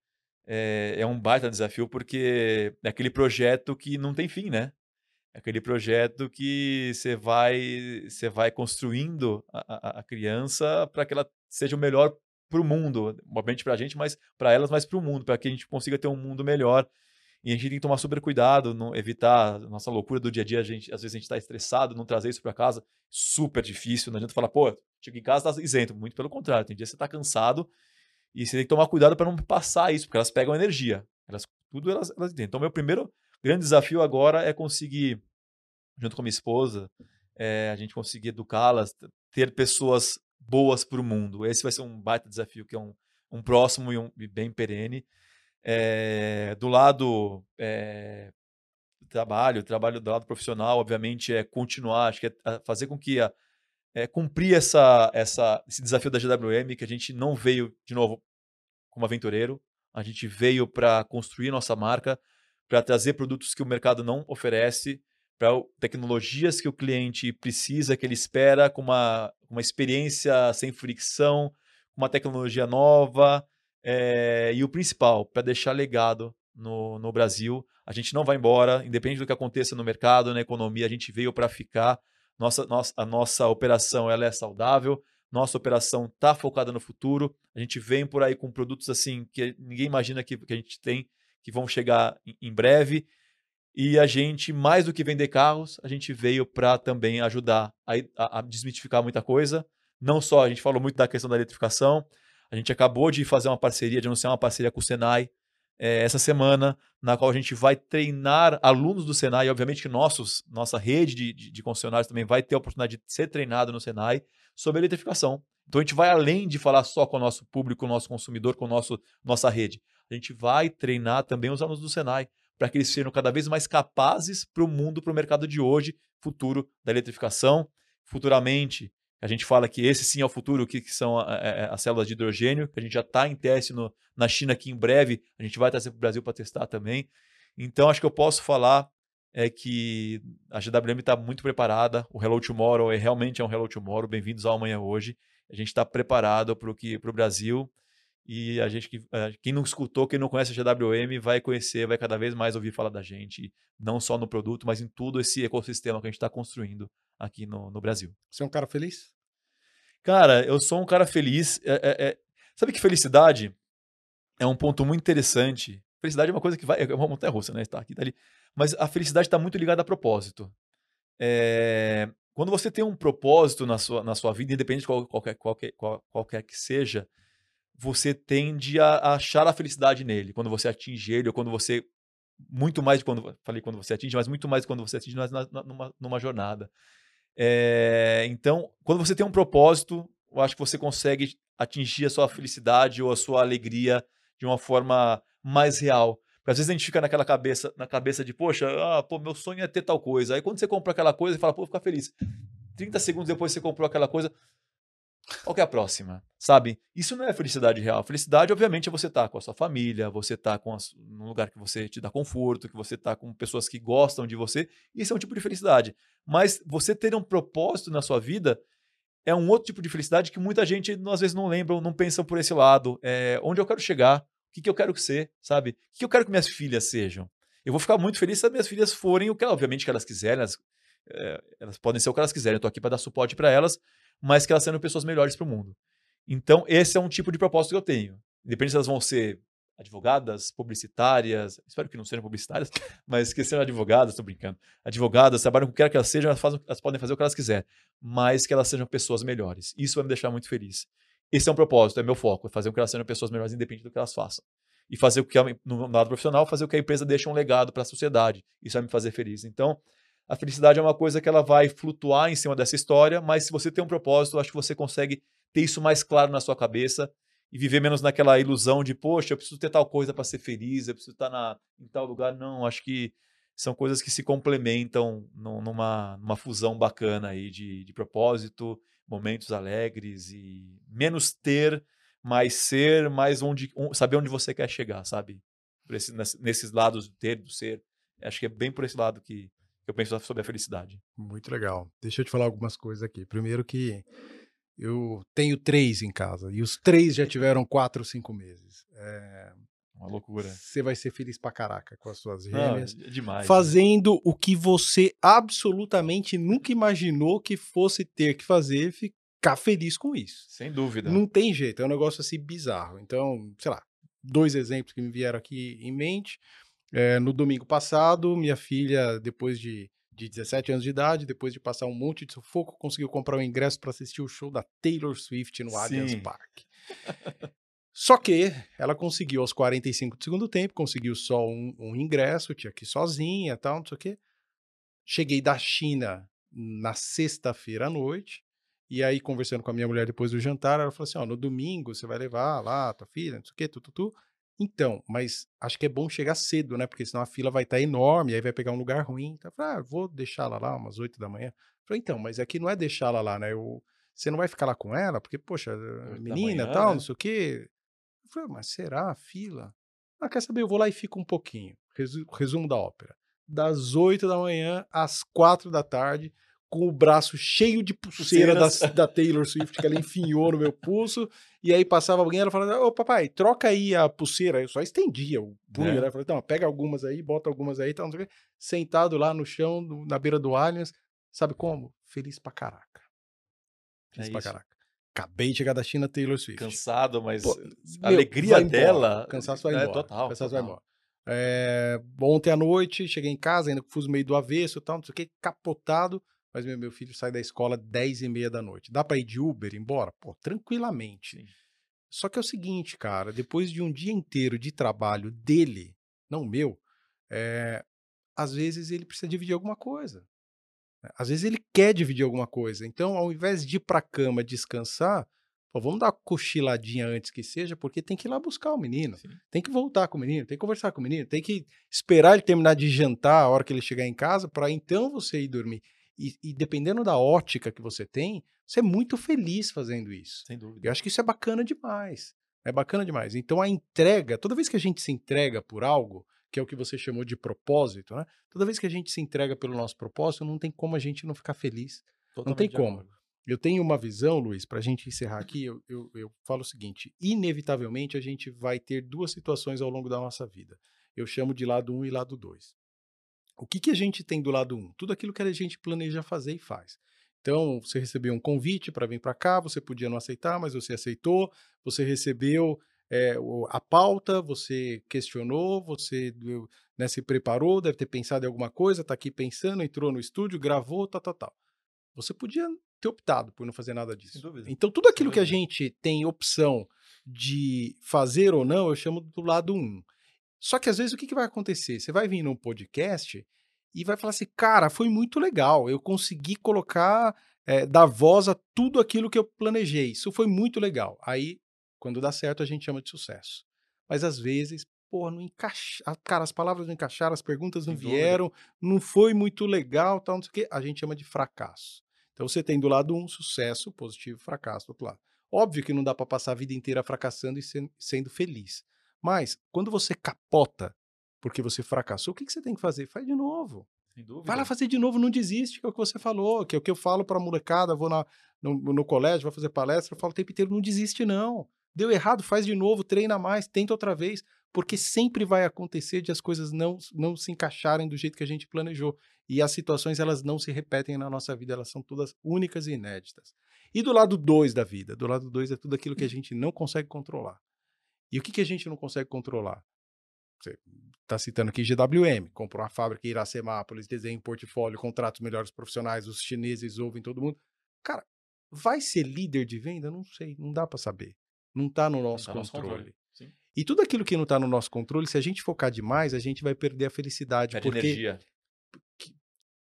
É, é um baita desafio porque é aquele projeto que não tem fim, né? É aquele projeto que você vai, você vai construindo a, a, a criança para que ela seja o melhor para o mundo, obviamente para a gente, mas para elas, mas para o mundo, para que a gente consiga ter um mundo melhor. E a gente tem que tomar super cuidado, não evitar nossa loucura do dia a dia. A gente, às vezes a gente está estressado, não trazer isso para casa. Super difícil. Não adianta falar, pô, chega em casa, tá isento. Muito pelo contrário. Tem dia que você está cansado e você tem que tomar cuidado para não passar isso, porque elas pegam energia. Elas, tudo elas, elas entendem. Então, meu primeiro grande desafio agora é conseguir, junto com minha esposa, é, a gente conseguir educá-las, ter pessoas boas para o mundo. Esse vai ser um baita desafio, que é um, um próximo e, um, e bem perene. É, do lado é, trabalho, trabalho do lado profissional, obviamente, é continuar, acho que é fazer com que a, é, cumprir essa, essa, esse desafio da GWM, que a gente não veio, de novo, como aventureiro, a gente veio para construir nossa marca, para trazer produtos que o mercado não oferece, para tecnologias que o cliente precisa, que ele espera, com uma, uma experiência sem fricção, uma tecnologia nova, é, e o principal, para deixar legado no, no Brasil, a gente não vai embora, independente do que aconteça no mercado, na economia, a gente veio para ficar. Nossa, nossa, a nossa operação ela é saudável, nossa operação está focada no futuro. A gente vem por aí com produtos assim que ninguém imagina que, que a gente tem, que vão chegar em, em breve. E a gente, mais do que vender carros, a gente veio para também ajudar a, a, a desmitificar muita coisa. Não só, a gente falou muito da questão da eletrificação, a gente acabou de fazer uma parceria, de anunciar uma parceria com o Senai é, essa semana, na qual a gente vai treinar alunos do Senai. Obviamente, que nossos, nossa rede de, de, de concessionários também vai ter a oportunidade de ser treinado no Senai sobre eletrificação. Então, a gente vai além de falar só com o nosso público, com o nosso consumidor, com a nossa rede. A gente vai treinar também os alunos do Senai para que eles sejam cada vez mais capazes para o mundo, para o mercado de hoje, futuro da eletrificação. Futuramente, a gente fala que esse sim é o futuro, que, que são a, a, as células de hidrogênio, que a gente já está em teste no, na China, que em breve a gente vai trazer para o Brasil para testar também. Então, acho que eu posso falar é que a GWM está muito preparada. O Hello Tomorrow é realmente é um Hello Tomorrow. Bem-vindos ao Amanhã Hoje. A gente está preparado para o Brasil e a gente quem não escutou, quem não conhece a GWM vai conhecer, vai cada vez mais ouvir falar da gente, não só no produto, mas em todo esse ecossistema que a gente está construindo aqui no, no Brasil. Você é um cara feliz? Cara, eu sou um cara feliz. É, é, é... Sabe que felicidade é um ponto muito interessante. Felicidade é uma coisa que vai. É uma montanha russa, né? Está aqui, tá ali. Mas a felicidade está muito ligada a propósito. É... Quando você tem um propósito na sua, na sua vida, independente de qual, qualquer, qualquer, qual, qualquer que seja, você tende a achar a felicidade nele. Quando você atinge ele, ou quando você. Muito mais de quando. Falei quando você atinge, mas muito mais quando você atinge numa, numa jornada. É, então, quando você tem um propósito, eu acho que você consegue atingir a sua felicidade ou a sua alegria de uma forma mais real. Porque às vezes a gente fica naquela cabeça, na cabeça de, poxa, ah, pô, meu sonho é ter tal coisa. Aí quando você compra aquela coisa, você fala, pô, vou ficar feliz. 30 segundos depois você comprou aquela coisa, qual que é a próxima? Sabe? Isso não é felicidade real. Felicidade, obviamente, é você estar tá com a sua família, você estar tá com num lugar que você te dá conforto, que você está com pessoas que gostam de você. Isso é um tipo de felicidade. Mas você ter um propósito na sua vida é um outro tipo de felicidade que muita gente às vezes não lembra, não pensa por esse lado. É, onde eu quero chegar? O que, que eu quero ser? Sabe? O que, que eu quero que minhas filhas sejam? Eu vou ficar muito feliz se as minhas filhas forem o que, obviamente, que elas quiserem. Elas, é, elas podem ser o que elas quiserem. Eu estou aqui para dar suporte para elas mas que elas sejam pessoas melhores para o mundo. Então, esse é um tipo de propósito que eu tenho. Independente se elas vão ser advogadas, publicitárias, espero que não sejam publicitárias, mas que sejam advogadas, estou brincando. Advogadas, trabalham com o que que elas sejam, elas, fazem, elas podem fazer o que elas quiserem, mas que elas sejam pessoas melhores. Isso vai me deixar muito feliz. Esse é um propósito, é meu foco, é fazer com que elas sejam pessoas melhores, independente do que elas façam. E fazer o que, no lado profissional, fazer o que a empresa deixa um legado para a sociedade. Isso vai me fazer feliz. Então, a felicidade é uma coisa que ela vai flutuar em cima dessa história, mas se você tem um propósito, acho que você consegue ter isso mais claro na sua cabeça e viver menos naquela ilusão de, poxa, eu preciso ter tal coisa para ser feliz, eu preciso estar na, em tal lugar. Não, acho que são coisas que se complementam numa, numa fusão bacana aí de, de propósito, momentos alegres e menos ter, mais ser, mais onde, saber onde você quer chegar, sabe? Esse, nesses lados do ter, do ser. Acho que é bem por esse lado que eu penso sobre a felicidade. Muito legal. Deixa eu te falar algumas coisas aqui. Primeiro que eu tenho três em casa e os três já tiveram quatro ou cinco meses. É... Uma loucura. Você vai ser feliz pra caraca com as suas gêmeas. é demais. Né? Fazendo né? o que você absolutamente nunca imaginou que fosse ter que fazer, ficar feliz com isso. Sem dúvida. Não tem jeito, é um negócio assim bizarro. Então, sei lá, dois exemplos que me vieram aqui em mente. É, no domingo passado, minha filha, depois de de 17 anos de idade, depois de passar um monte de sufoco, conseguiu comprar o um ingresso para assistir o show da Taylor Swift no Sim. Allianz Park. Só que ela conseguiu aos 45 do segundo tempo, conseguiu só um, um ingresso, tinha que ir sozinha tal, não sei o quê. Cheguei da China na sexta-feira à noite, e aí, conversando com a minha mulher depois do jantar, ela falou assim: ó, no domingo você vai levar lá tua filha, não sei o quê, tu, tu, tu. Então, mas acho que é bom chegar cedo, né? Porque senão a fila vai estar tá enorme, aí vai pegar um lugar ruim. Então, falei, ah, vou deixá-la lá umas 8 da manhã. Falei, então, mas aqui não é deixá-la lá, né? Eu, você não vai ficar lá com ela? Porque, poxa, menina, manhã, tal, né? não sei o quê. Eu falei, mas será a fila? Ah, quer saber? Eu vou lá e fico um pouquinho. Resumo da ópera. Das 8 da manhã às 4 da tarde, com o braço cheio de pulseira da, da, Taylor Swift que ela enfiou no meu pulso. E aí passava alguém, ela falava, ô papai, troca aí a pulseira. Eu só estendia o punho, é. né? Eu falei, então, pega algumas aí, bota algumas aí, tal, sentado lá no chão, na beira do Allianz. Sabe como? Feliz pra caraca. Feliz é pra isso. caraca. Acabei de chegar da China, Taylor Swift. Cansado, mas Pô, a alegria dela. Cansaço vai embora. É, total. Cansaço total. vai embora. É, ontem à noite, cheguei em casa, ainda fui meio do avesso e tal, não sei o que, capotado mas meu, meu filho sai da escola 10 e meia da noite. Dá para ir de Uber embora? Pô, tranquilamente. Sim. Só que é o seguinte, cara, depois de um dia inteiro de trabalho dele, não meu, é, às vezes ele precisa dividir alguma coisa. Né, às vezes ele quer dividir alguma coisa. Então, ao invés de ir para a cama descansar, pô, vamos dar uma cochiladinha antes que seja, porque tem que ir lá buscar o menino. Sim. Tem que voltar com o menino, tem que conversar com o menino, tem que esperar ele terminar de jantar a hora que ele chegar em casa, para então você ir dormir. E, e, dependendo da ótica que você tem, você é muito feliz fazendo isso. Sem dúvida. Eu acho que isso é bacana demais. É bacana demais. Então a entrega, toda vez que a gente se entrega por algo, que é o que você chamou de propósito, né? Toda vez que a gente se entrega pelo nosso propósito, não tem como a gente não ficar feliz. Totalmente não tem como. Eu tenho uma visão, Luiz, para a gente encerrar aqui, eu, eu, eu falo o seguinte: inevitavelmente a gente vai ter duas situações ao longo da nossa vida. Eu chamo de lado 1 um e lado 2. O que, que a gente tem do lado 1? Um? Tudo aquilo que a gente planeja fazer e faz. Então, você recebeu um convite para vir para cá, você podia não aceitar, mas você aceitou, você recebeu é, a pauta, você questionou, você né, se preparou, deve ter pensado em alguma coisa, está aqui pensando, entrou no estúdio, gravou, tal, tal, tal. Você podia ter optado por não fazer nada disso. Então, tudo aquilo que a gente tem opção de fazer ou não, eu chamo do lado 1. Um. Só que às vezes o que, que vai acontecer? Você vai vir num podcast e vai falar assim, cara, foi muito legal, eu consegui colocar, é, dar voz a tudo aquilo que eu planejei, isso foi muito legal. Aí, quando dá certo, a gente chama de sucesso. Mas às vezes, pô, não encaixa, cara, as palavras não encaixaram, as perguntas não vieram, não foi muito legal, tal, não sei o quê, a gente chama de fracasso. Então você tem do lado um sucesso, positivo, fracasso do outro lado. Óbvio que não dá para passar a vida inteira fracassando e sendo feliz. Mas, quando você capota porque você fracassou, o que, que você tem que fazer? Faz de novo. Vai lá fazer de novo, não desiste, que é o que você falou, que é o que eu falo para a molecada, vou na, no, no, colégio, vou fazer palestra, eu falo o tempo inteiro, não desiste não. Deu errado, faz de novo, treina mais, tenta outra vez, porque sempre vai acontecer de as coisas não, não se encaixarem do jeito que a gente planejou. E as situações, elas não se repetem na nossa vida, elas são todas únicas e inéditas. E do lado 2 da vida? Do lado 2 é tudo aquilo que a gente não consegue controlar. E o que, que a gente não consegue controlar? Você está citando aqui GWM, comprou uma fábrica em Iracemápolis, desenha um portfólio, contrata os melhores profissionais, os chineses ouvem todo mundo. Cara, vai ser líder de venda? Não sei, não dá para saber. Não está no nosso tá controle. controle. E tudo aquilo que não está no nosso controle, se a gente focar demais, a gente vai perder a felicidade. Perde porque energia. Que,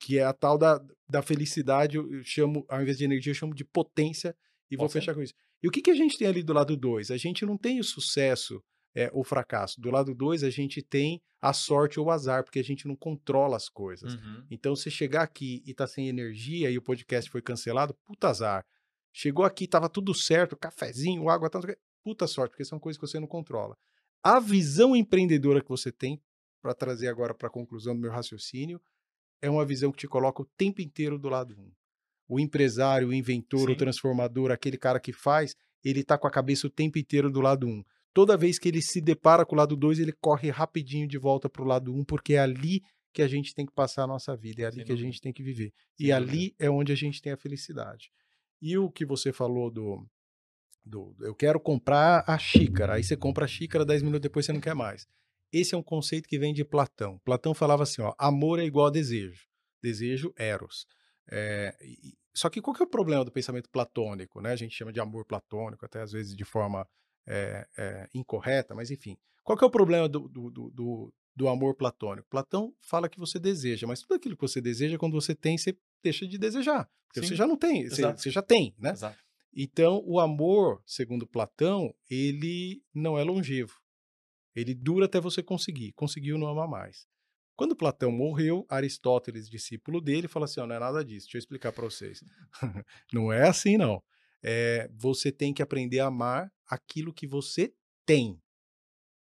que, é a tal da, da felicidade, eu chamo, ao invés de energia, eu chamo de potência e Pode vou ser? fechar com isso. E o que, que a gente tem ali do lado 2? A gente não tem o sucesso é, ou fracasso. Do lado 2, a gente tem a sorte ou o azar, porque a gente não controla as coisas. Uhum. Então, se chegar aqui e tá sem energia e o podcast foi cancelado, puta azar. Chegou aqui, tava tudo certo, cafezinho, água, tanto puta sorte, porque são coisas que você não controla. A visão empreendedora que você tem, para trazer agora para a conclusão do meu raciocínio, é uma visão que te coloca o tempo inteiro do lado um. O empresário, o inventor, Sim. o transformador, aquele cara que faz, ele está com a cabeça o tempo inteiro do lado um. Toda vez que ele se depara com o lado dois, ele corre rapidinho de volta para o lado um, porque é ali que a gente tem que passar a nossa vida, é ali Sem que dúvida. a gente tem que viver. Sem e dúvida. ali é onde a gente tem a felicidade. E o que você falou do, do, eu quero comprar a xícara. Aí você compra a xícara, 10 minutos depois você não quer mais. Esse é um conceito que vem de Platão. Platão falava assim: ó, amor é igual a desejo. Desejo, eros. É, e, só que qual que é o problema do pensamento platônico? Né? A gente chama de amor platônico, até às vezes de forma é, é, incorreta, mas enfim. Qual que é o problema do, do, do, do, amor platônico? Platão fala que você deseja, mas tudo aquilo que você deseja, quando você tem, você deixa de desejar. Porque Sim, você já não tem, você, você, já tem, né? Exato. Então, o amor, segundo Platão, ele não é longevo. Ele dura até você conseguir. Conseguiu, não ama mais. Quando Platão morreu, Aristóteles, discípulo dele, falou assim: oh, não é nada disso, deixa eu explicar para vocês. não é assim, não. É, você tem que aprender a amar aquilo que você tem.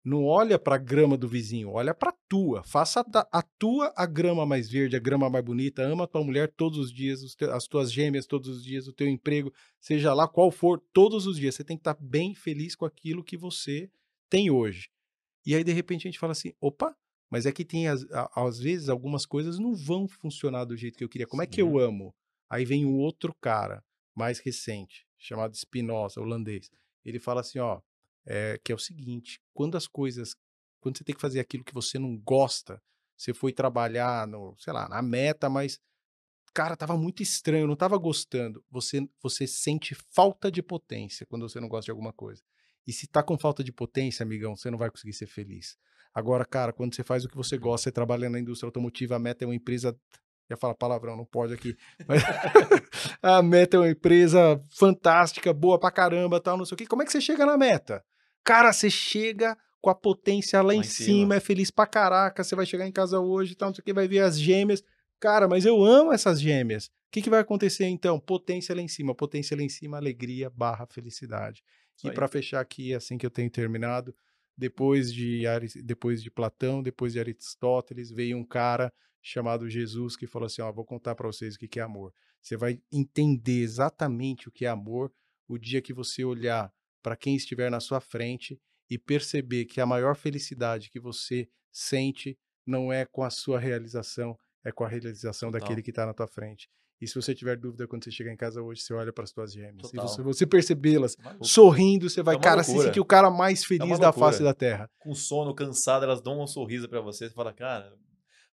Não olha para a grama do vizinho, olha para a tua. Faça a, a, tua a grama mais verde, a grama mais bonita. Ama a tua mulher todos os dias, te, as tuas gêmeas todos os dias, o teu emprego, seja lá qual for, todos os dias. Você tem que estar tá bem feliz com aquilo que você tem hoje. E aí, de repente, a gente fala assim: opa, mas é que tem, às, às vezes, algumas coisas não vão funcionar do jeito que eu queria. Como Sim. é que eu amo? Aí vem um outro cara, mais recente, chamado Spinoza, holandês. Ele fala assim: ó é, que é o seguinte: quando as coisas, quando você tem que fazer aquilo que você não gosta, você foi trabalhar no, sei lá, na meta, mas cara, tava muito estranho, não tava gostando. Você você sente falta de potência quando você não gosta de alguma coisa. E se tá com falta de potência, amigão, você não vai conseguir ser feliz. Agora, cara, quando você faz o que você gosta, você trabalha na indústria automotiva, a Meta é uma empresa ia falar palavrão, não pode aqui. Mas a Meta é uma empresa fantástica, boa pra caramba, tal, não sei o quê. Como é que você chega na meta? Cara, você chega com a potência lá, lá em cima, cima, é feliz pra caraca, você vai chegar em casa hoje, tal, não sei o que, vai ver as gêmeas. Cara, mas eu amo essas gêmeas. O que, que vai acontecer então? Potência lá em cima, potência lá em cima, alegria barra felicidade. Isso e para fechar aqui, assim que eu tenho terminado, depois de, depois de Platão, depois de Aristóteles, veio um cara chamado Jesus que falou assim: ó, vou contar para vocês o que, é amor. Você vai entender exatamente o que é amor o dia que você olhar para quem estiver na sua frente e perceber que a maior felicidade que você sente não é com a sua realização, é com a realização Total. daquele que está na tua frente. E se você tiver dúvida quando você chegar em casa hoje, você olha para as tuas gêmeas. Total. E você, você percebê-las sorrindo, você vai, é cara, se sentir o cara mais é feliz é da face da terra. Com sono, cansado, elas dão um sorriso para você. Você fala, cara,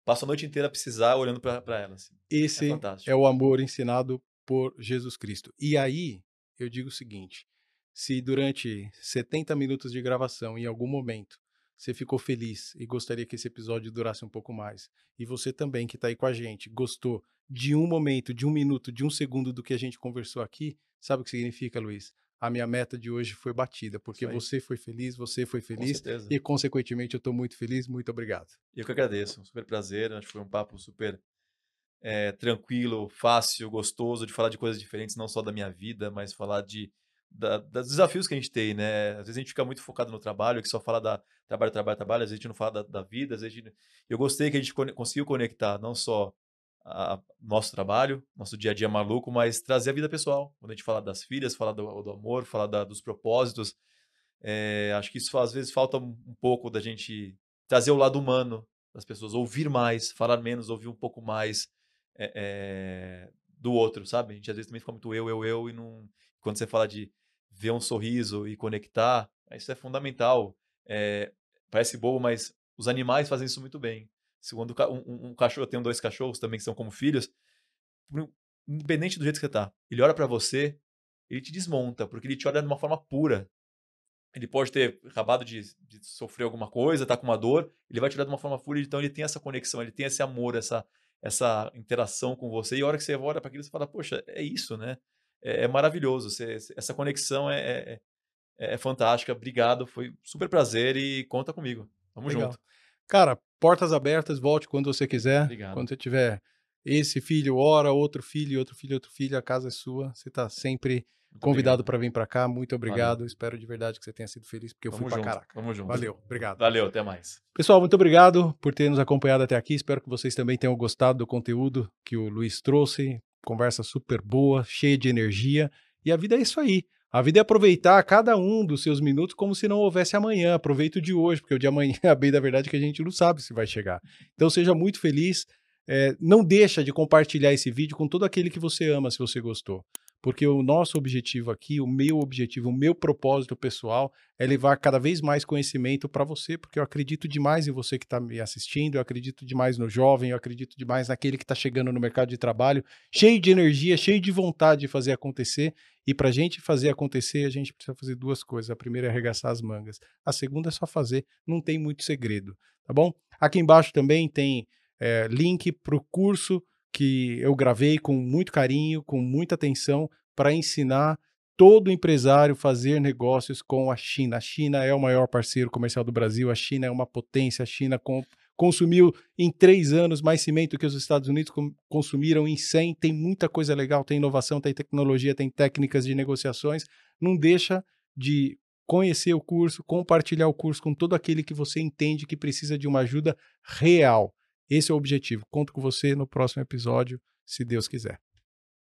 passa a noite inteira a precisar olhando para elas. Esse é, é o amor ensinado por Jesus Cristo. E aí, eu digo o seguinte: se durante 70 minutos de gravação, em algum momento, você ficou feliz e gostaria que esse episódio durasse um pouco mais, e você também que está aí com a gente gostou de um momento, de um minuto, de um segundo do que a gente conversou aqui, sabe o que significa, Luiz? A minha meta de hoje foi batida, porque você foi feliz, você foi feliz, e consequentemente eu estou muito feliz. Muito obrigado. Eu que agradeço, um super prazer. Acho que foi um papo super é, tranquilo, fácil, gostoso de falar de coisas diferentes, não só da minha vida, mas falar de da, dos desafios que a gente tem, né? Às vezes a gente fica muito focado no trabalho, que só fala da trabalho, trabalho, trabalho, às vezes a gente não fala da, da vida, às vezes gente... Eu gostei que a gente conseguiu conectar não só a, nosso trabalho, nosso dia a dia maluco, mas trazer a vida pessoal. Quando a gente fala das filhas, fala do, do amor, fala da, dos propósitos, É, acho que isso às vezes falta um pouco da gente trazer o lado humano das pessoas, ouvir mais, falar menos, ouvir um pouco mais é, é, do outro, sabe? A gente às vezes também fica muito eu, eu, eu, e não. Quando você fala de ver um sorriso e conectar, isso é fundamental. É, parece bobo, mas os animais fazem isso muito bem. Segundo um, um, cachorro, eu tenho dois cachorros também que são como filhos, independente do jeito que você tá, ele olha para você, ele te desmonta, porque ele te olha de uma forma pura. Ele pode ter acabado de, de, sofrer alguma coisa, tá com uma dor, ele vai te olhar de uma forma pura, então ele tem essa conexão, ele tem esse amor, essa, essa interação com você. E a hora que você olha para aquilo, você fala, poxa, é isso, né? É, é maravilhoso. Você, essa conexão é, é, é, é, fantástica. Obrigado, foi super prazer e conta comigo. Tamo Legal. junto. Cara, portas abertas, volte quando você quiser. Obrigado. Quando você tiver esse filho, ora, outro filho, outro filho, outro filho, a casa é sua. Você está sempre Muito convidado para vir para cá. Muito obrigado. Valeu. Espero de verdade que você tenha sido feliz, porque eu Tamo fui para caraca. Tamo junto. Valeu, obrigado. Valeu, até mais. Pessoal, muito obrigado por ter nos acompanhado até aqui. Espero que vocês também tenham gostado do conteúdo que o Luiz trouxe. Conversa super boa, cheia de energia. E a vida é isso aí. A vida é aproveitar cada um dos seus minutos como se não houvesse amanhã. Aproveita o de hoje, porque o de amanhã, a bem da verdade, é que a gente não sabe se vai chegar. Então seja muito feliz. É, não deixa de compartilhar esse vídeo com todo aquele que você ama, se você gostou. Porque o nosso objetivo aqui, o meu objetivo, o meu propósito pessoal é levar cada vez mais conhecimento para você, porque eu acredito demais em você que está me assistindo, eu acredito demais no jovem, eu acredito demais naquele que está chegando no mercado de trabalho, cheio de energia, cheio de vontade de fazer acontecer. E para a gente fazer acontecer, a gente precisa fazer duas coisas. A primeira é arregaçar as mangas, a segunda é só fazer, não tem muito segredo, tá bom? Aqui embaixo também tem é, link para o curso que eu gravei com muito carinho, com muita atenção, para ensinar todo empresário fazer negócios com a China. A China é o maior parceiro comercial do Brasil, a China é uma potência, a China com, consumiu em três anos mais cimento que os Estados Unidos com, consumiram em 100. Tem muita coisa legal, tem inovação, tem tecnologia, tem técnicas de negociações. Não deixa de conhecer o curso, compartilhar o curso com todo aquele que você entende que precisa de uma ajuda real. Esse é o objetivo. Conto com você no próximo episódio, se Deus quiser.